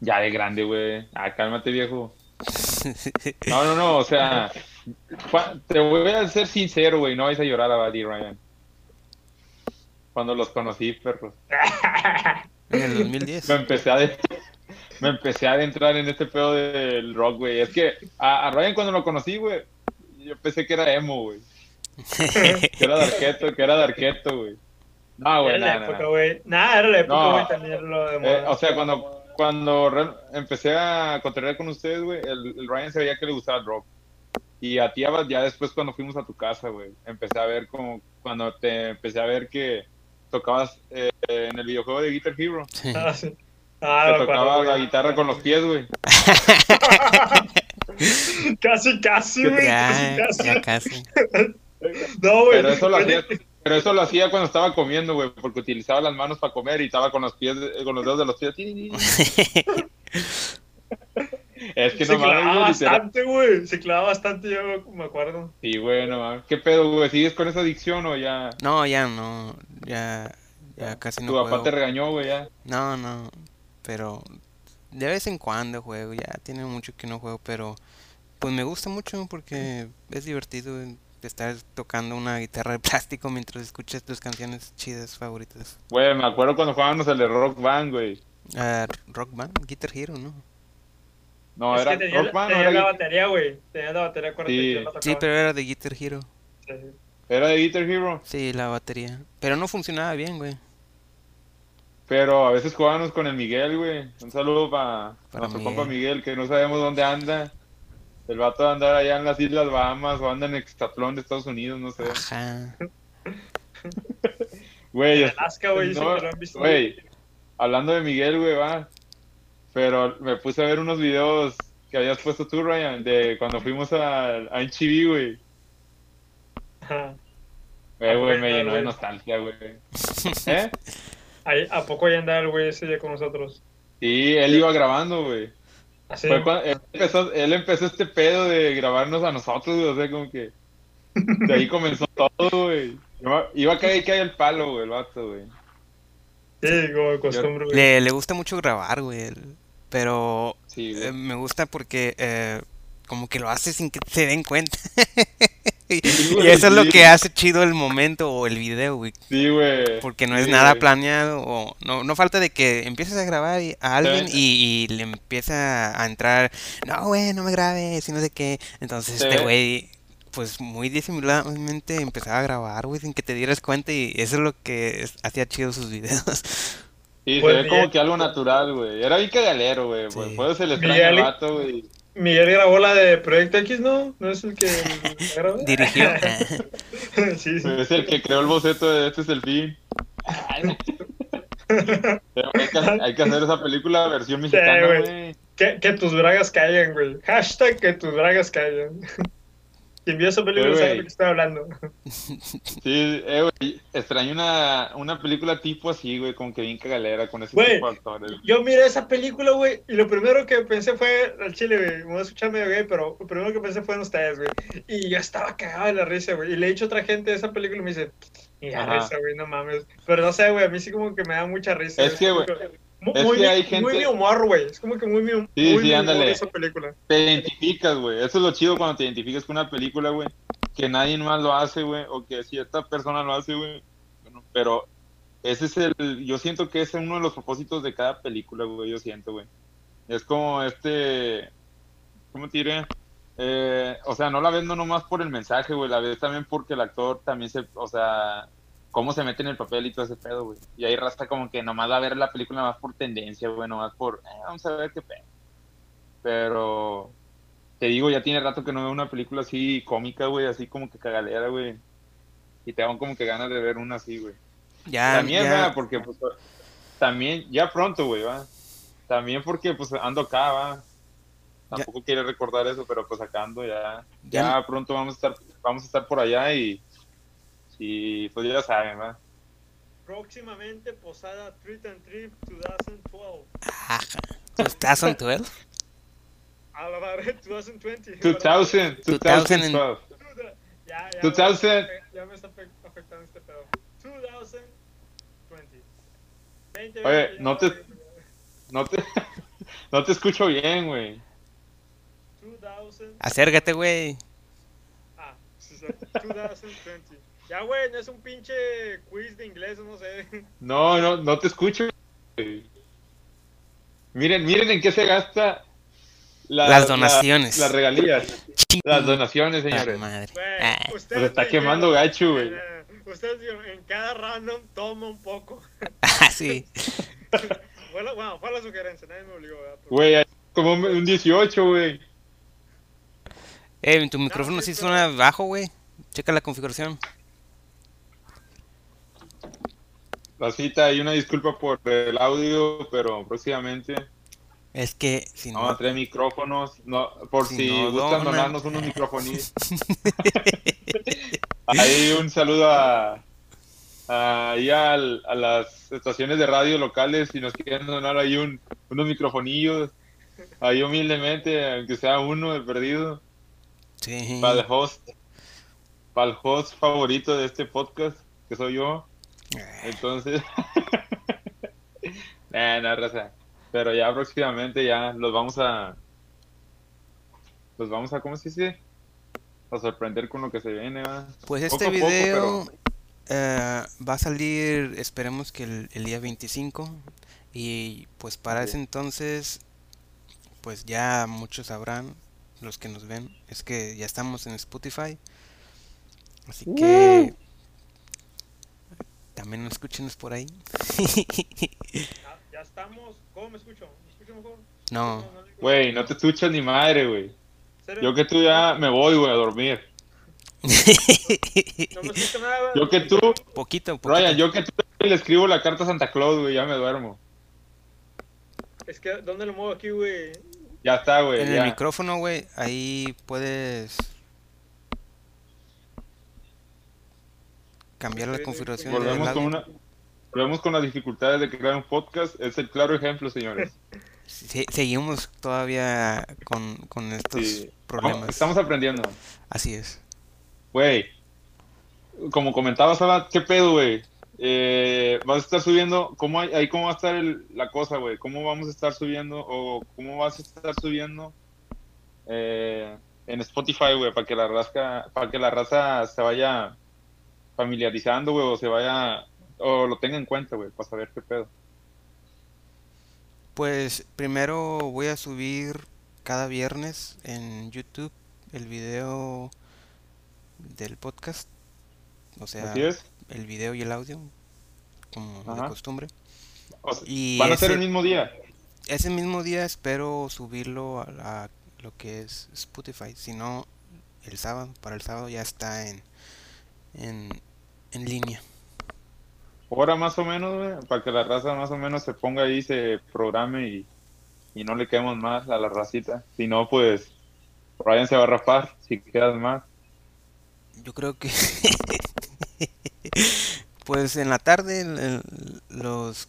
Ya de grande, güey. Ah, cálmate, viejo. No, no, no, o sea, te voy a ser sincero, güey, no vais a llorar a Buddy Ryan. Cuando los conocí, perros. En el 2010. Me empecé a me empecé a adentrar en este pedo del rock, güey. Es que a, a Ryan cuando lo conocí, güey, yo pensé que era emo, güey. Que era de arqueto, que era de arqueto, güey. No, güey, Era la nada, época, nada. güey. Nah, era la época, No. güey, también era lo de Eh, o sea, cuando, cuando re- empecé a cotorrear con ustedes, güey, el, el Ryan se veía que le gustaba el rock. Y a ti, ya después cuando fuimos a tu casa, güey, empecé a ver como, cuando te empecé a ver que tocabas eh, en el videojuego de Guitar Hero, Sí. Ah, sí. Ah, que acuerdo, tocaba güey. la guitarra con los pies, güey. Casi, casi, güey. Ya, Casi, ya casi. No, güey. Pero eso lo hacía, pero eso lo hacía cuando estaba comiendo, güey, porque utilizaba las manos para comer y estaba con los pies, con los dedos de los pies. Es que Se no mames, clavaba bastante, güey. Se clavaba bastante, yo me acuerdo. Sí, güey, no mames. ¿Qué pedo, güey? ¿Sigues con esa adicción o ya? No, ya no. Ya, ya casi no Tu papá te regañó, güey, ya. No, no. Pero de vez en cuando juego. Ya tiene mucho que no juego, pero pues me gusta mucho porque es divertido estar tocando una guitarra de plástico mientras escuchas tus canciones chidas favoritas. Güey, me acuerdo cuando jugábamos el de Rock Band, güey. Ah, Rock Band, Guitar Hero, ¿no? No, es era que tenía, Rock Band, tenía era, la batería, güey. Tenía la batería, acuérdate Sí. la. Sí, pero era de Guitar Hero. Sí. era de Guitar Hero. Sí, la batería. Pero no funcionaba bien, güey. Pero a veces jugábamos con el Miguel, güey. Un saludo para Para nuestro compa Miguel, que no sabemos dónde anda. El vato de andar allá en las Islas Bahamas o anda en Extatlón de Estados Unidos, no sé. Ajá. Güey, Alaska, güey, no, que lo han visto. güey, hablando de Miguel, güey, va. Pero me puse a ver unos videos que habías puesto tú, Ryan, de cuando fuimos a, a HB, güey. Ajá. Eh, güey, me llenó de nostalgia, güey. ¿Eh? Ahí, ¿A poco ya andaba el güey ese día con nosotros? Sí, él iba grabando, güey. Así. Fue cuando- él, empezó, él empezó este pedo de grabarnos a nosotros, güey, o sea, como que de ahí comenzó todo, güey. Iba, a caer caer el palo, güey, el vato, güey. Sí, como de costumbre, güey. Le, le gusta mucho grabar, güey. Pero Sí, eh, güey. me gusta porque eh, como que lo hace sin que se den cuenta. y y eso es lo que hace chido el momento o el video, güey. Sí, güey. Porque no es nada güey. planeado o no, no falta de que empieces a grabar y- a alguien y, y le empieza a entrar, no, güey, no me grabes y no sé qué. Entonces este güey, pues muy disimuladamente empezaba a grabar, güey, sin que te dieras cuenta y eso es lo que es- hacía chido sus videos. Sí, Pues se ve como que algo natural, güey. Era bien cagalero, güey. Sí. Pues, Puede se le Miguel- el vato, güey. Miguel grabó la de Proyecto X, ¿no? ¿No es el que grabó? Dirigió. sí, sí. Es el que creó el boceto de Este es el fin. Pero hay, que, hay que hacer esa película versión mexicana, güey. Que, que tus bragas caigan, güey. Hashtag que tus bragas caigan. Quien vio esa película Sí, sabe de qué estoy hablando. Sí, eh, güey. Extraño una, una película tipo así, güey, como que bien cagalera con ese Güey. tipo de actores. Yo miré esa película, güey, y lo primero que pensé fue al chile, güey. Me voy a escuchar medio gay, pero lo primero que pensé fue en ustedes, güey. Y yo estaba cagado de la risa, güey. Y le he dicho a otra gente de esa película y me dice, y Ajá. risa, güey, no mames. Pero no sé, güey, a mí sí como que me da mucha risa. Es que, güey, Muy, es muy, hay gente- muy mi humor, güey. Es como que muy mi, muy Sí, mi sí, humor ándale. esa película. Te identificas, güey. Eso es lo chido cuando te identificas con una película, güey. Que nadie más lo hace, güey. O que cierta persona lo hace, güey. Bueno, pero ese es el. Yo siento que ese es uno de los propósitos de cada película, güey. Yo siento, güey. Es como este. ¿Cómo te diré? Eh, o sea, no la ves no nomás por el mensaje, güey. La ves también porque el actor también se. O sea. Cómo se mete en el papel y todo ese pedo, güey. Y ahí rasta como que nomás va a ver la película más por tendencia, güey. Nomás por. eh, vamos a ver qué pedo. Pero te digo, ya tiene rato que no veo una película así cómica, güey, así como que cagalera, güey. Y te dan como que ganas de ver una así, güey. Ya, También, ya-. Porque, pues, también, ya pronto, güey, va. También porque, pues, ando acá, va. Tampoco quiere recordar eso, pero pues acá ando ya. Ya- Ya pronto vamos a estar, vamos a estar por allá y, y pues ya saben, va. Próximamente, Posada Treat and Trip 2012. Ajá. ¿Estás on 12? A la madre, 2020. 2000, 2012. Ya, ya, 2000. Ya me está afe- afectando este pedo. 2020. 20, Oye, 20, no te-. No te, no te escucho bien, güey. 2000. Acércate, güey. Ah, sí, sí, 2020. Ya, güey, no es un pinche quiz de inglés, no sé. No, no, no te escucho. güey. Miren, miren en qué se gasta la- Las la- donaciones. las regalías. Las donaciones, señores. madre. Güey, Ah, ustedes Nos está dijeron- quemando gacho, güey. Eh, Ustedes en cada random toma un poco. ah, sí. Fue la, bueno, fue la sugerencia, nadie me obligó, Güey, hay como un un 18, güey. Eh, tu micrófono sí suena bajo, güey. Checa la configuración. La cita y una disculpa por el audio, pero próximamente Es que si a no. traer micrófonos. No, por Si si, no gustan donarnos unos micrófonos. Ahí un saludo a, a, ahí al- a las estaciones de radio locales si nos quieren donar ahí un, unos microfonillos. Ahí humildemente, aunque sea uno de perdido, Sí. para el host, para el host favorito de este podcast, que soy yo. Entonces, nah, nah, raza. Pero ya próximamente ya los vamos a, los vamos a, ¿cómo se dice? A sorprender con lo que se viene, ¿va? Pues Poco este poco, video eh, va a salir, esperemos que el, el día 25. Y pues para ese entonces, pues ya muchos sabrán, los que nos ven, es que ya estamos en Spotify. Así que también escúchenos por ahí. Ya, ya estamos. ¿Cómo me escucho? ¿Me escucho mejor? no, Güey, no te escuchas ni madre, güey. Yo que tú ya me voy, güey, a dormir. No me escucho nada. Yo que tú, poquito, poquito. Ryan, yo que tú le escribo la carta a Santa Claus, güey, ya me duermo. Es que, ¿dónde lo muevo aquí, güey? Ya está, güey. En el micrófono, güey, ahí puedes cambiar la configuración Volvemos con, una, volvemos con las dificultades de crear un podcast. Es el claro ejemplo, señores. Se- seguimos todavía con, con estos Sí. problemas. Estamos aprendiendo. Así es. Güey, como comentabas ahora, ¿qué pedo, güey? Eh, vas a estar subiendo, ¿cómo hay- ahí cómo va a estar el- la cosa, güey? ¿Cómo vamos a estar subiendo o cómo vas a estar subiendo eh, en Spotify, güey, para que la raza, para que la raza se vaya familiarizando, güey, o se vaya o lo tenga en cuenta, güey, para saber qué pedo. Pues primero voy a subir cada viernes en YouTube el video del podcast. O sea, es. el video y el audio, como de costumbre. O sea, Y van a ser el mismo día. Ese mismo día espero subirlo a, a lo que es Spotify. Si no, el sábado, para el sábado ya está en, en, en línea. Hora más o menos, güey, para que la raza más o menos se ponga ahí, se programe y, y no le quedemos más a la racita. Si no, pues Ryan se va a rapar si quedas más. Yo creo que pues en la tarde el- el- los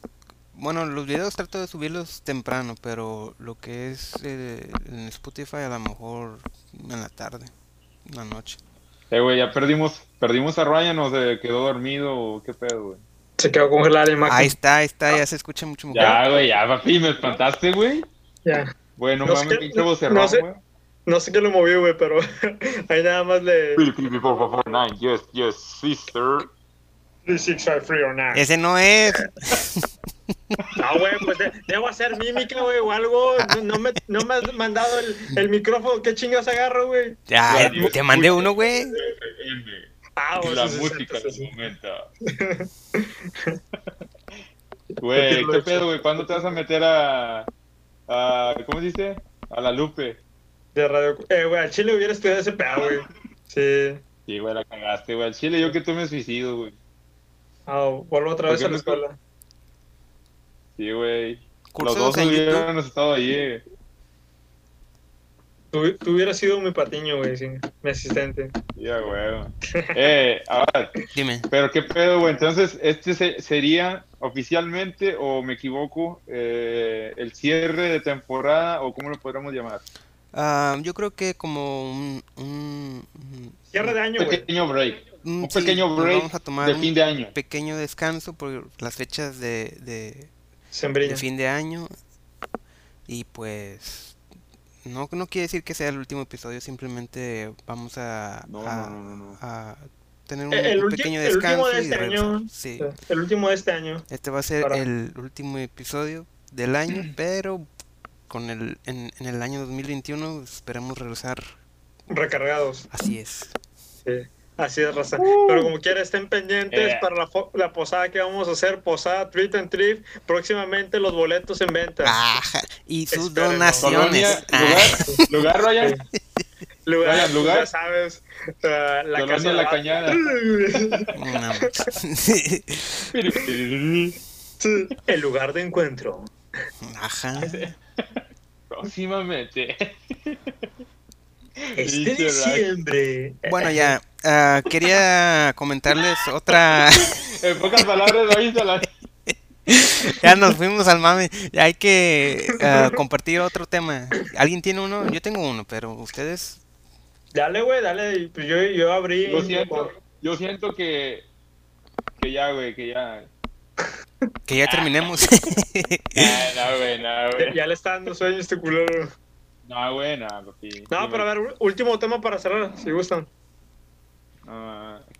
bueno, los videos trato de subirlos temprano, pero lo que es eh, en Spotify a lo mejor en la tarde, en la noche. Eh, güey, ya perdimos, perdimos a Ryan o se quedó dormido o qué pedo, güey. Se quedó congelada la imagen. Ahí está, ahí está, ya se escucha mucho mejor. Ya, güey, ya, papi, me espantaste, güey. Ya. Güey, no, mames, qué- pinche no sé. güey. No sé qué lo movió, güey, pero ahí nada más le... Yes, yes, sister. 365 Ese no es. No, güey, pues de- debo hacer mímica, güey, o algo. No, no me, no me has mandado el, el micrófono. ¿Qué chingas agarro, güey? Ya, Radio te mandé uno, güey. Ah, La música sí. momento. Güey, ¿qué pedo, güey? ¿Cuándo te vas a meter a, a ¿cómo se dice? A la Lupe. De radio. Eh, güey, al Chile hubiera estudiado ese pedo, güey. Sí. Sí, güey, la cagaste, güey. Al chile yo que tú me suicido, güey. Ah, vuelvo otra ¿Por vez a la escuela. Sí, güey. Los dos hubieran estado ahí, eh. Tú, tú hubieras sido mi patiño, güey, sí. Mi asistente. Ya, güey. Eh, ahora, Dime. pero qué pedo, güey. Entonces, ¿este se- sería oficialmente, o me equivoco, eh, el cierre de temporada, o cómo lo podríamos llamar? Ah, yo creo que como un, un, un- Cierre de año, Un pequeño break. un- Un sí, pequeño break vamos a tomar de un fin de año. pequeño descanso por las fechas de, de, de Sembrina. fin de año y pues no, no quiere decir que sea el último episodio, simplemente vamos a, No, a, no, no, no, no. a tener un, Eh, El, un pequeño el último descanso de este año. Sí, El último de este año. este va a ser para- el último episodio del año, pero con el en, en el año 2021 esperemos regresar. Recargados. Así es. Sí. Así es, raza. Pero como quiera, estén pendientes Eh. para la, posada que vamos a hacer. Posada Treat and Trip. Próximamente los boletos en venta. Ajá, y sus Espérenlo. donaciones. Colonia, Ah, lugar, lugar, Ryan. lugar, Ryan, lugar. ya sabes. ah, la Colonia casa de La Cañada. El lugar de encuentro. Ajá. Próximamente. Este diciembre. Bueno, ya, ah, quería comentarles otra. En pocas palabras, la... ya nos fuimos al mame. Ya hay que ah, compartir otro tema. ¿Alguien tiene uno? Yo tengo uno, pero ustedes. Dale, güey, dale. Pues yo, yo abrí. Yo siento, yo siento que, que ya, güey, que ya. Que ya terminemos. No, güey, no, Ya, güey. ya le está dando sueño este culero. No, güey, no, papi. No, pero a ver, último tema para cerrar, si gustan.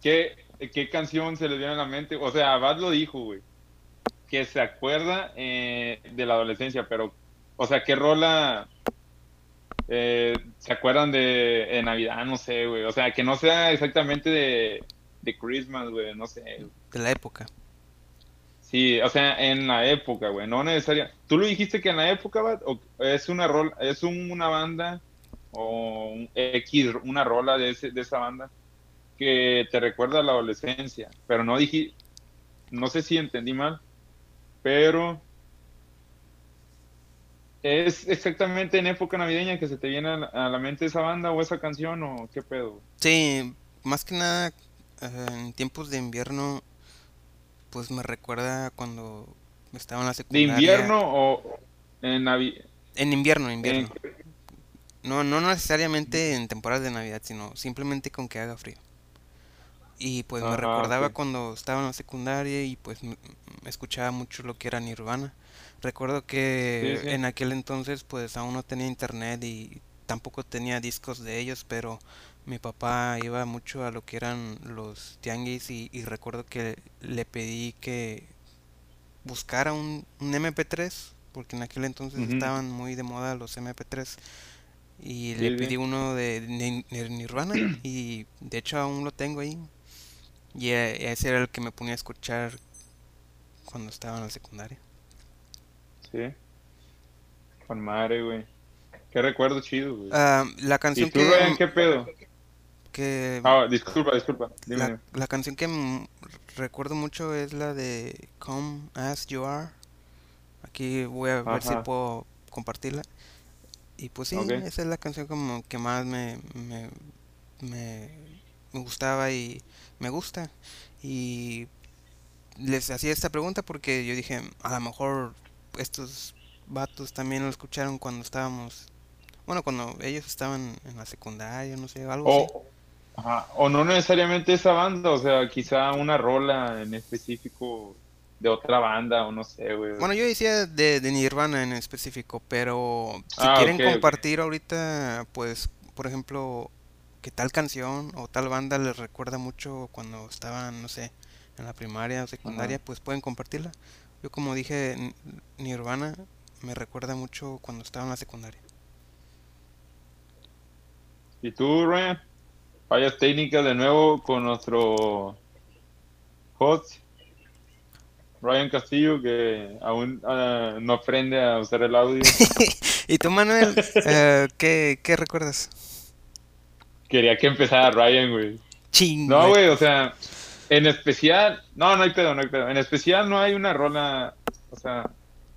¿qué, ¿Qué canción se les viene a la mente? O sea, Abad lo dijo, güey. Que se acuerda eh, de la adolescencia, pero, o sea, ¿qué rola eh, se acuerdan de, de Navidad? No sé, güey. O sea, que no sea exactamente de, de Christmas, güey. No sé. De la época. Sí, o sea, en la época, güey. No necesaria. ¿Tú lo dijiste que en la época, Abad? ¿O es una rola, es un- una banda o un X, una rola de, ese, de esa banda que te recuerda a la adolescencia? Pero no dije, no sé si entendí mal, pero es exactamente en época navideña que se te viene a la, a la mente esa banda o esa canción o qué pedo. Sí, más que nada. eh, en tiempos de invierno, pues me recuerda cuando estaba en la ¿De secundaria. invierno o en Navidad? En invierno, invierno. No, no necesariamente en temporadas de Navidad, sino simplemente con que haga frío. Y pues me Ajá, recordaba cuando estaba en la secundaria y pues m- m- escuchaba mucho lo que era Nirvana. Recuerdo que Sí, sí. en aquel entonces pues aún no tenía internet y tampoco tenía discos de ellos, pero mi papá iba mucho a lo que eran los tianguis y, y recuerdo que le pedí que buscara un, un MP3, porque en aquel entonces estaban muy de moda los MP3 y le pedí uno de Ni- Ni- Nirvana y de hecho aún lo tengo ahí. Y e- ese era el que me ponía a escuchar cuando estaba en la secundaria. Sí. Con madre, güey. Qué recuerdo chido, güey. Ah, la ¿Y canción tú, Ryan, que, qué pedo? Que Ah, disculpa, disculpa. Dime, la, la canción que recuerdo mucho es la de Come As You Are. Aquí voy a ver si puedo compartirla. Y pues sí, esa es la canción como que más me, me, me, me gustaba y me gusta. Y les hacía esta pregunta porque yo dije, a lo mejor estos vatos también lo escucharon cuando estábamos, bueno, cuando ellos estaban en la secundaria, no sé, algo así. O, ajá, o no necesariamente esa banda, o sea, quizá una rola en específico de otra banda, o no sé, güey. Bueno, yo decía de, de Nirvana en específico, pero si Ah, quieren compartir ahorita, pues, por ejemplo, que tal canción o tal banda les recuerda mucho cuando estaban, no sé, en la primaria o secundaria, Ajá. pues pueden compartirla. Yo como dije, Nirvana me recuerda mucho cuando estaba en la secundaria. ¿Y tú, Ryan? Fallas técnicas de nuevo con nuestro host, Ryan Castillo, que aún ah, no aprende a usar el audio. ¿Y tú, Manuel, eh, qué, qué recuerdas? Quería que empezara Ryan, güey. Ching, No, güey. o sea, en especial, no, no hay pedo, no hay pedo. En especial no hay una rola, o sea,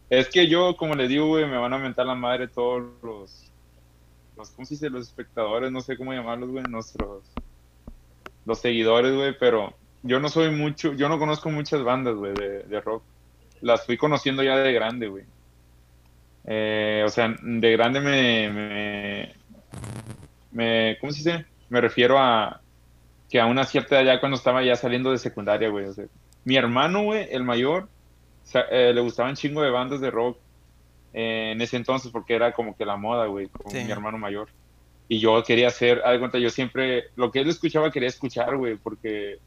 es que yo, como le digo, güey, me van a mentar la madre todos los, los, ¿cómo se dice? Los espectadores, no sé cómo llamarlos, güey, nuestros, los seguidores, güey, pero yo no soy mucho, yo no conozco muchas bandas, güey, de, de rock. Las fui conociendo ya de grande, güey. Eh, o sea, de grande me, me, ¿cómo se dice? Me refiero a que a una cierta edad ya cuando estaba ya saliendo de secundaria, güey. O sea, mi hermano, güey, el mayor, eh, le gustaban chingo de bandas de rock eh, en ese entonces porque era como que la moda, güey, con Sí. mi hermano mayor. Y yo quería hacer, haz de cuenta, yo siempre, lo que él escuchaba quería escuchar, güey, porque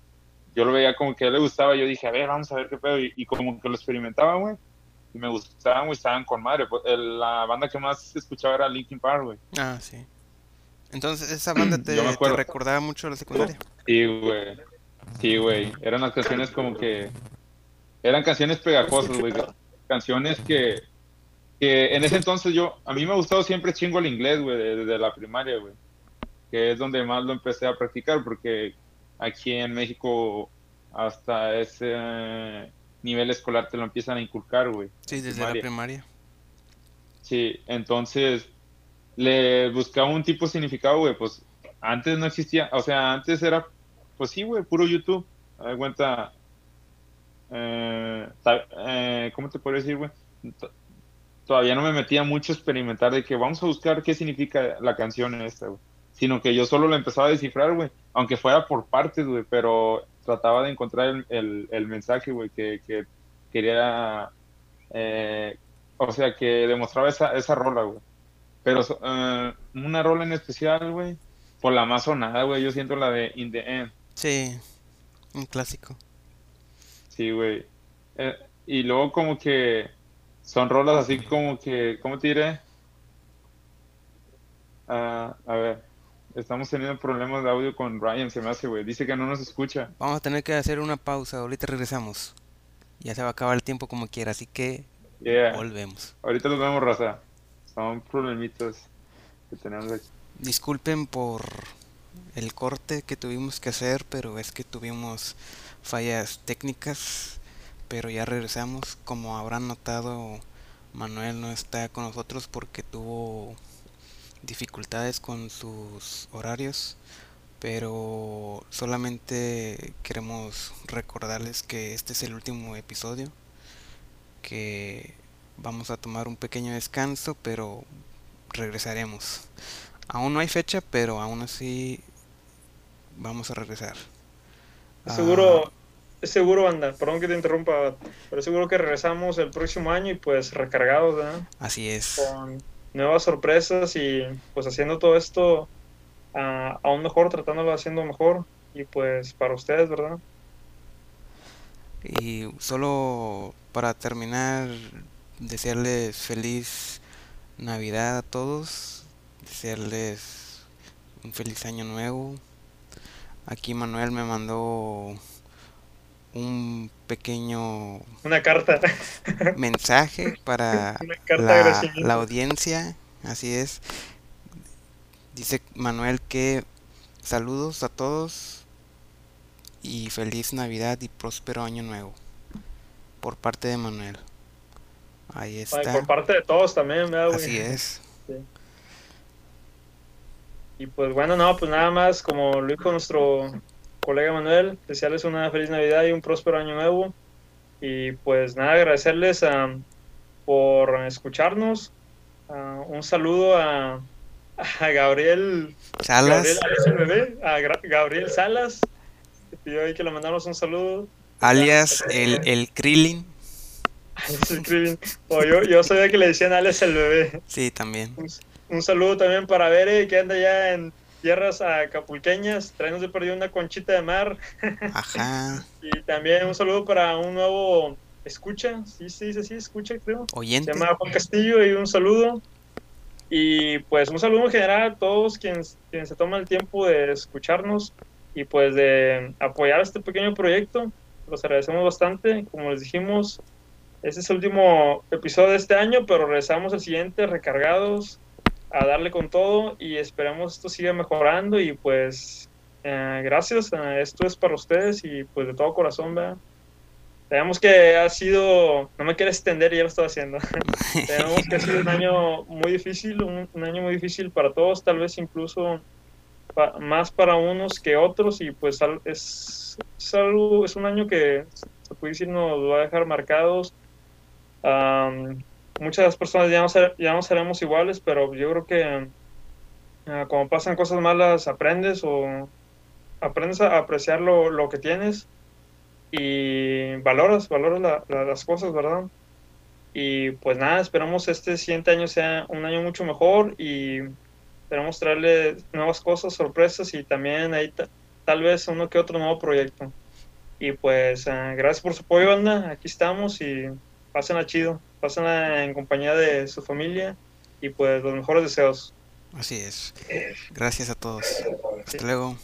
yo lo veía como que a él le gustaba. Yo dije, a ver, vamos a ver qué pedo. Y, y como que lo experimentaba, güey. Y me gustaban, güey, estaban con madre. Pues, el- la banda que más escuchaba era Linkin Park, güey. Ah, sí. Entonces, esa banda te, te recordaba mucho a la secundaria. Sí, güey. Sí, güey. Eran las canciones como que. Eran canciones pegajosas, güey. Canciones que. Que en ese entonces yo. A mí me ha gustado siempre chingo el inglés, güey, de- desde la primaria, güey. Que es donde más lo empecé a practicar, porque aquí en México, hasta ese nivel escolar te lo empiezan a inculcar, güey. Sí, desde la primaria. Sí, entonces le buscaba un tipo de significado, güey, pues antes no existía, o sea, antes era, pues sí, güey, puro YouTube, a dar cuenta, eh, eh, ¿cómo te puedo decir, güey? Todavía no me metía mucho a experimentar de que vamos a buscar qué significa la canción esta, güey, sino que yo solo la empezaba a descifrar, güey, aunque fuera por partes, güey, pero trataba de encontrar el, el, el mensaje, güey, que, que quería, eh, o sea, que demostraba esa, esa rola, güey. Pero eh, una rola en especial, güey, por la más sonada, güey, yo siento la de In the End. Sí, un clásico. Sí, güey. Eh, y luego como que son rolas así como que, ¿cómo te diré? Ah, a ver, estamos teniendo problemas de audio con Ryan, se me hace, güey. Dice que no nos escucha. Vamos a tener que hacer una pausa, ahorita regresamos. Ya se va a acabar el tiempo como quiera, así que Yeah. volvemos. Ahorita nos vemos, raza. Son problemitas que tenemos aquí. Disculpen por el corte que tuvimos que hacer, pero es que tuvimos fallas técnicas, pero ya regresamos. Como habrán notado, Manuel no está con nosotros porque tuvo dificultades con sus horarios, pero solamente queremos recordarles que este es el último episodio, que vamos a tomar un pequeño descanso, pero regresaremos. Aún no hay fecha, pero aún así vamos a regresar. Seguro, ah, seguro, anda, perdón que te interrumpa, pero seguro que regresamos el próximo año y pues recargados, ¿verdad? Así es. Con nuevas sorpresas y pues haciendo todo esto aún mejor, tratándolo haciendo mejor y pues para ustedes, ¿verdad? Y solo para terminar, desearles feliz Navidad a todos, desearles un feliz año nuevo. Aquí Manuel me mandó un pequeño una carta. mensaje para la, la, audiencia así es. Dice Manuel que saludos a todos y feliz navidad y próspero año nuevo por parte de Manuel. Ahí está. por parte de todos también así es. Y pues bueno no pues nada más como lo dijo nuestro colega Manuel, desearles una feliz Navidad y un próspero año nuevo. Y pues nada, agradecerles ah, por escucharnos. Ah, un saludo a, Gabriel Salas. a Gabriel Salas, que pidió ahí que le mandamos un saludo. Alias el, el Krillin. O yo, yo sabía que le decían alias el bebé. Sí, también. Un, saludo también para Bere, que anda ya en tierras acapulqueñas, traemos de perdido una conchita de mar. Ajá. y también un saludo para un nuevo escucha, sí, sí, sí, sí, escucha, creo. Oyente. Se llama Juan Castillo y un saludo. Y pues un saludo en general a todos quienes, quienes se toman el tiempo de escucharnos y pues de apoyar este pequeño proyecto. Los agradecemos bastante. Como les dijimos, este es el último episodio de este año, pero regresamos al siguiente recargados a darle con todo y esperamos esto siga mejorando y pues eh, gracias, eh, esto es para ustedes y pues de todo corazón, ¿verdad? Sabemos que ha sido, no me quiero extender, ya lo estoy haciendo. Sabemos que ha sido un año muy difícil, un, año muy difícil para todos, tal vez incluso más para unos que otros y pues es, es, algo, es un año que se puede decir nos va a dejar marcados muchas personas ya no, ya no seremos iguales, pero yo creo que uh, como pasan cosas malas, aprendes o aprendes a apreciar lo, lo que tienes y valoras, valoras las cosas, ¿verdad? Y pues nada, esperamos este siguiente año sea un año mucho mejor y esperamos traerle nuevas cosas, sorpresas y también ahí tal vez uno que otro nuevo proyecto. Y pues uh, gracias por su apoyo, banda. Aquí estamos y pasen a chido pasen en compañía de su familia y pues los mejores deseos. Así es. Gracias a todos. Hasta luego.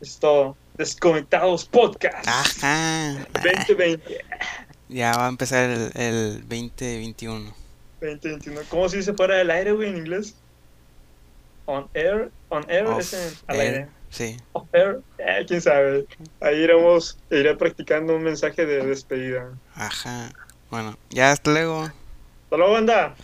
Es todo. Desconectados Podcast. Ajá. 2020. Ya va a empezar el, el 2021. 2021. ¿Cómo se dice fuera del aire, güey, en inglés? On air. On air es en, al aire. Sí. Off air. Eh, quién sabe. Ahí iremos, iré practicando un mensaje de despedida. Ajá. Bueno, ya hasta luego. Hasta luego, banda.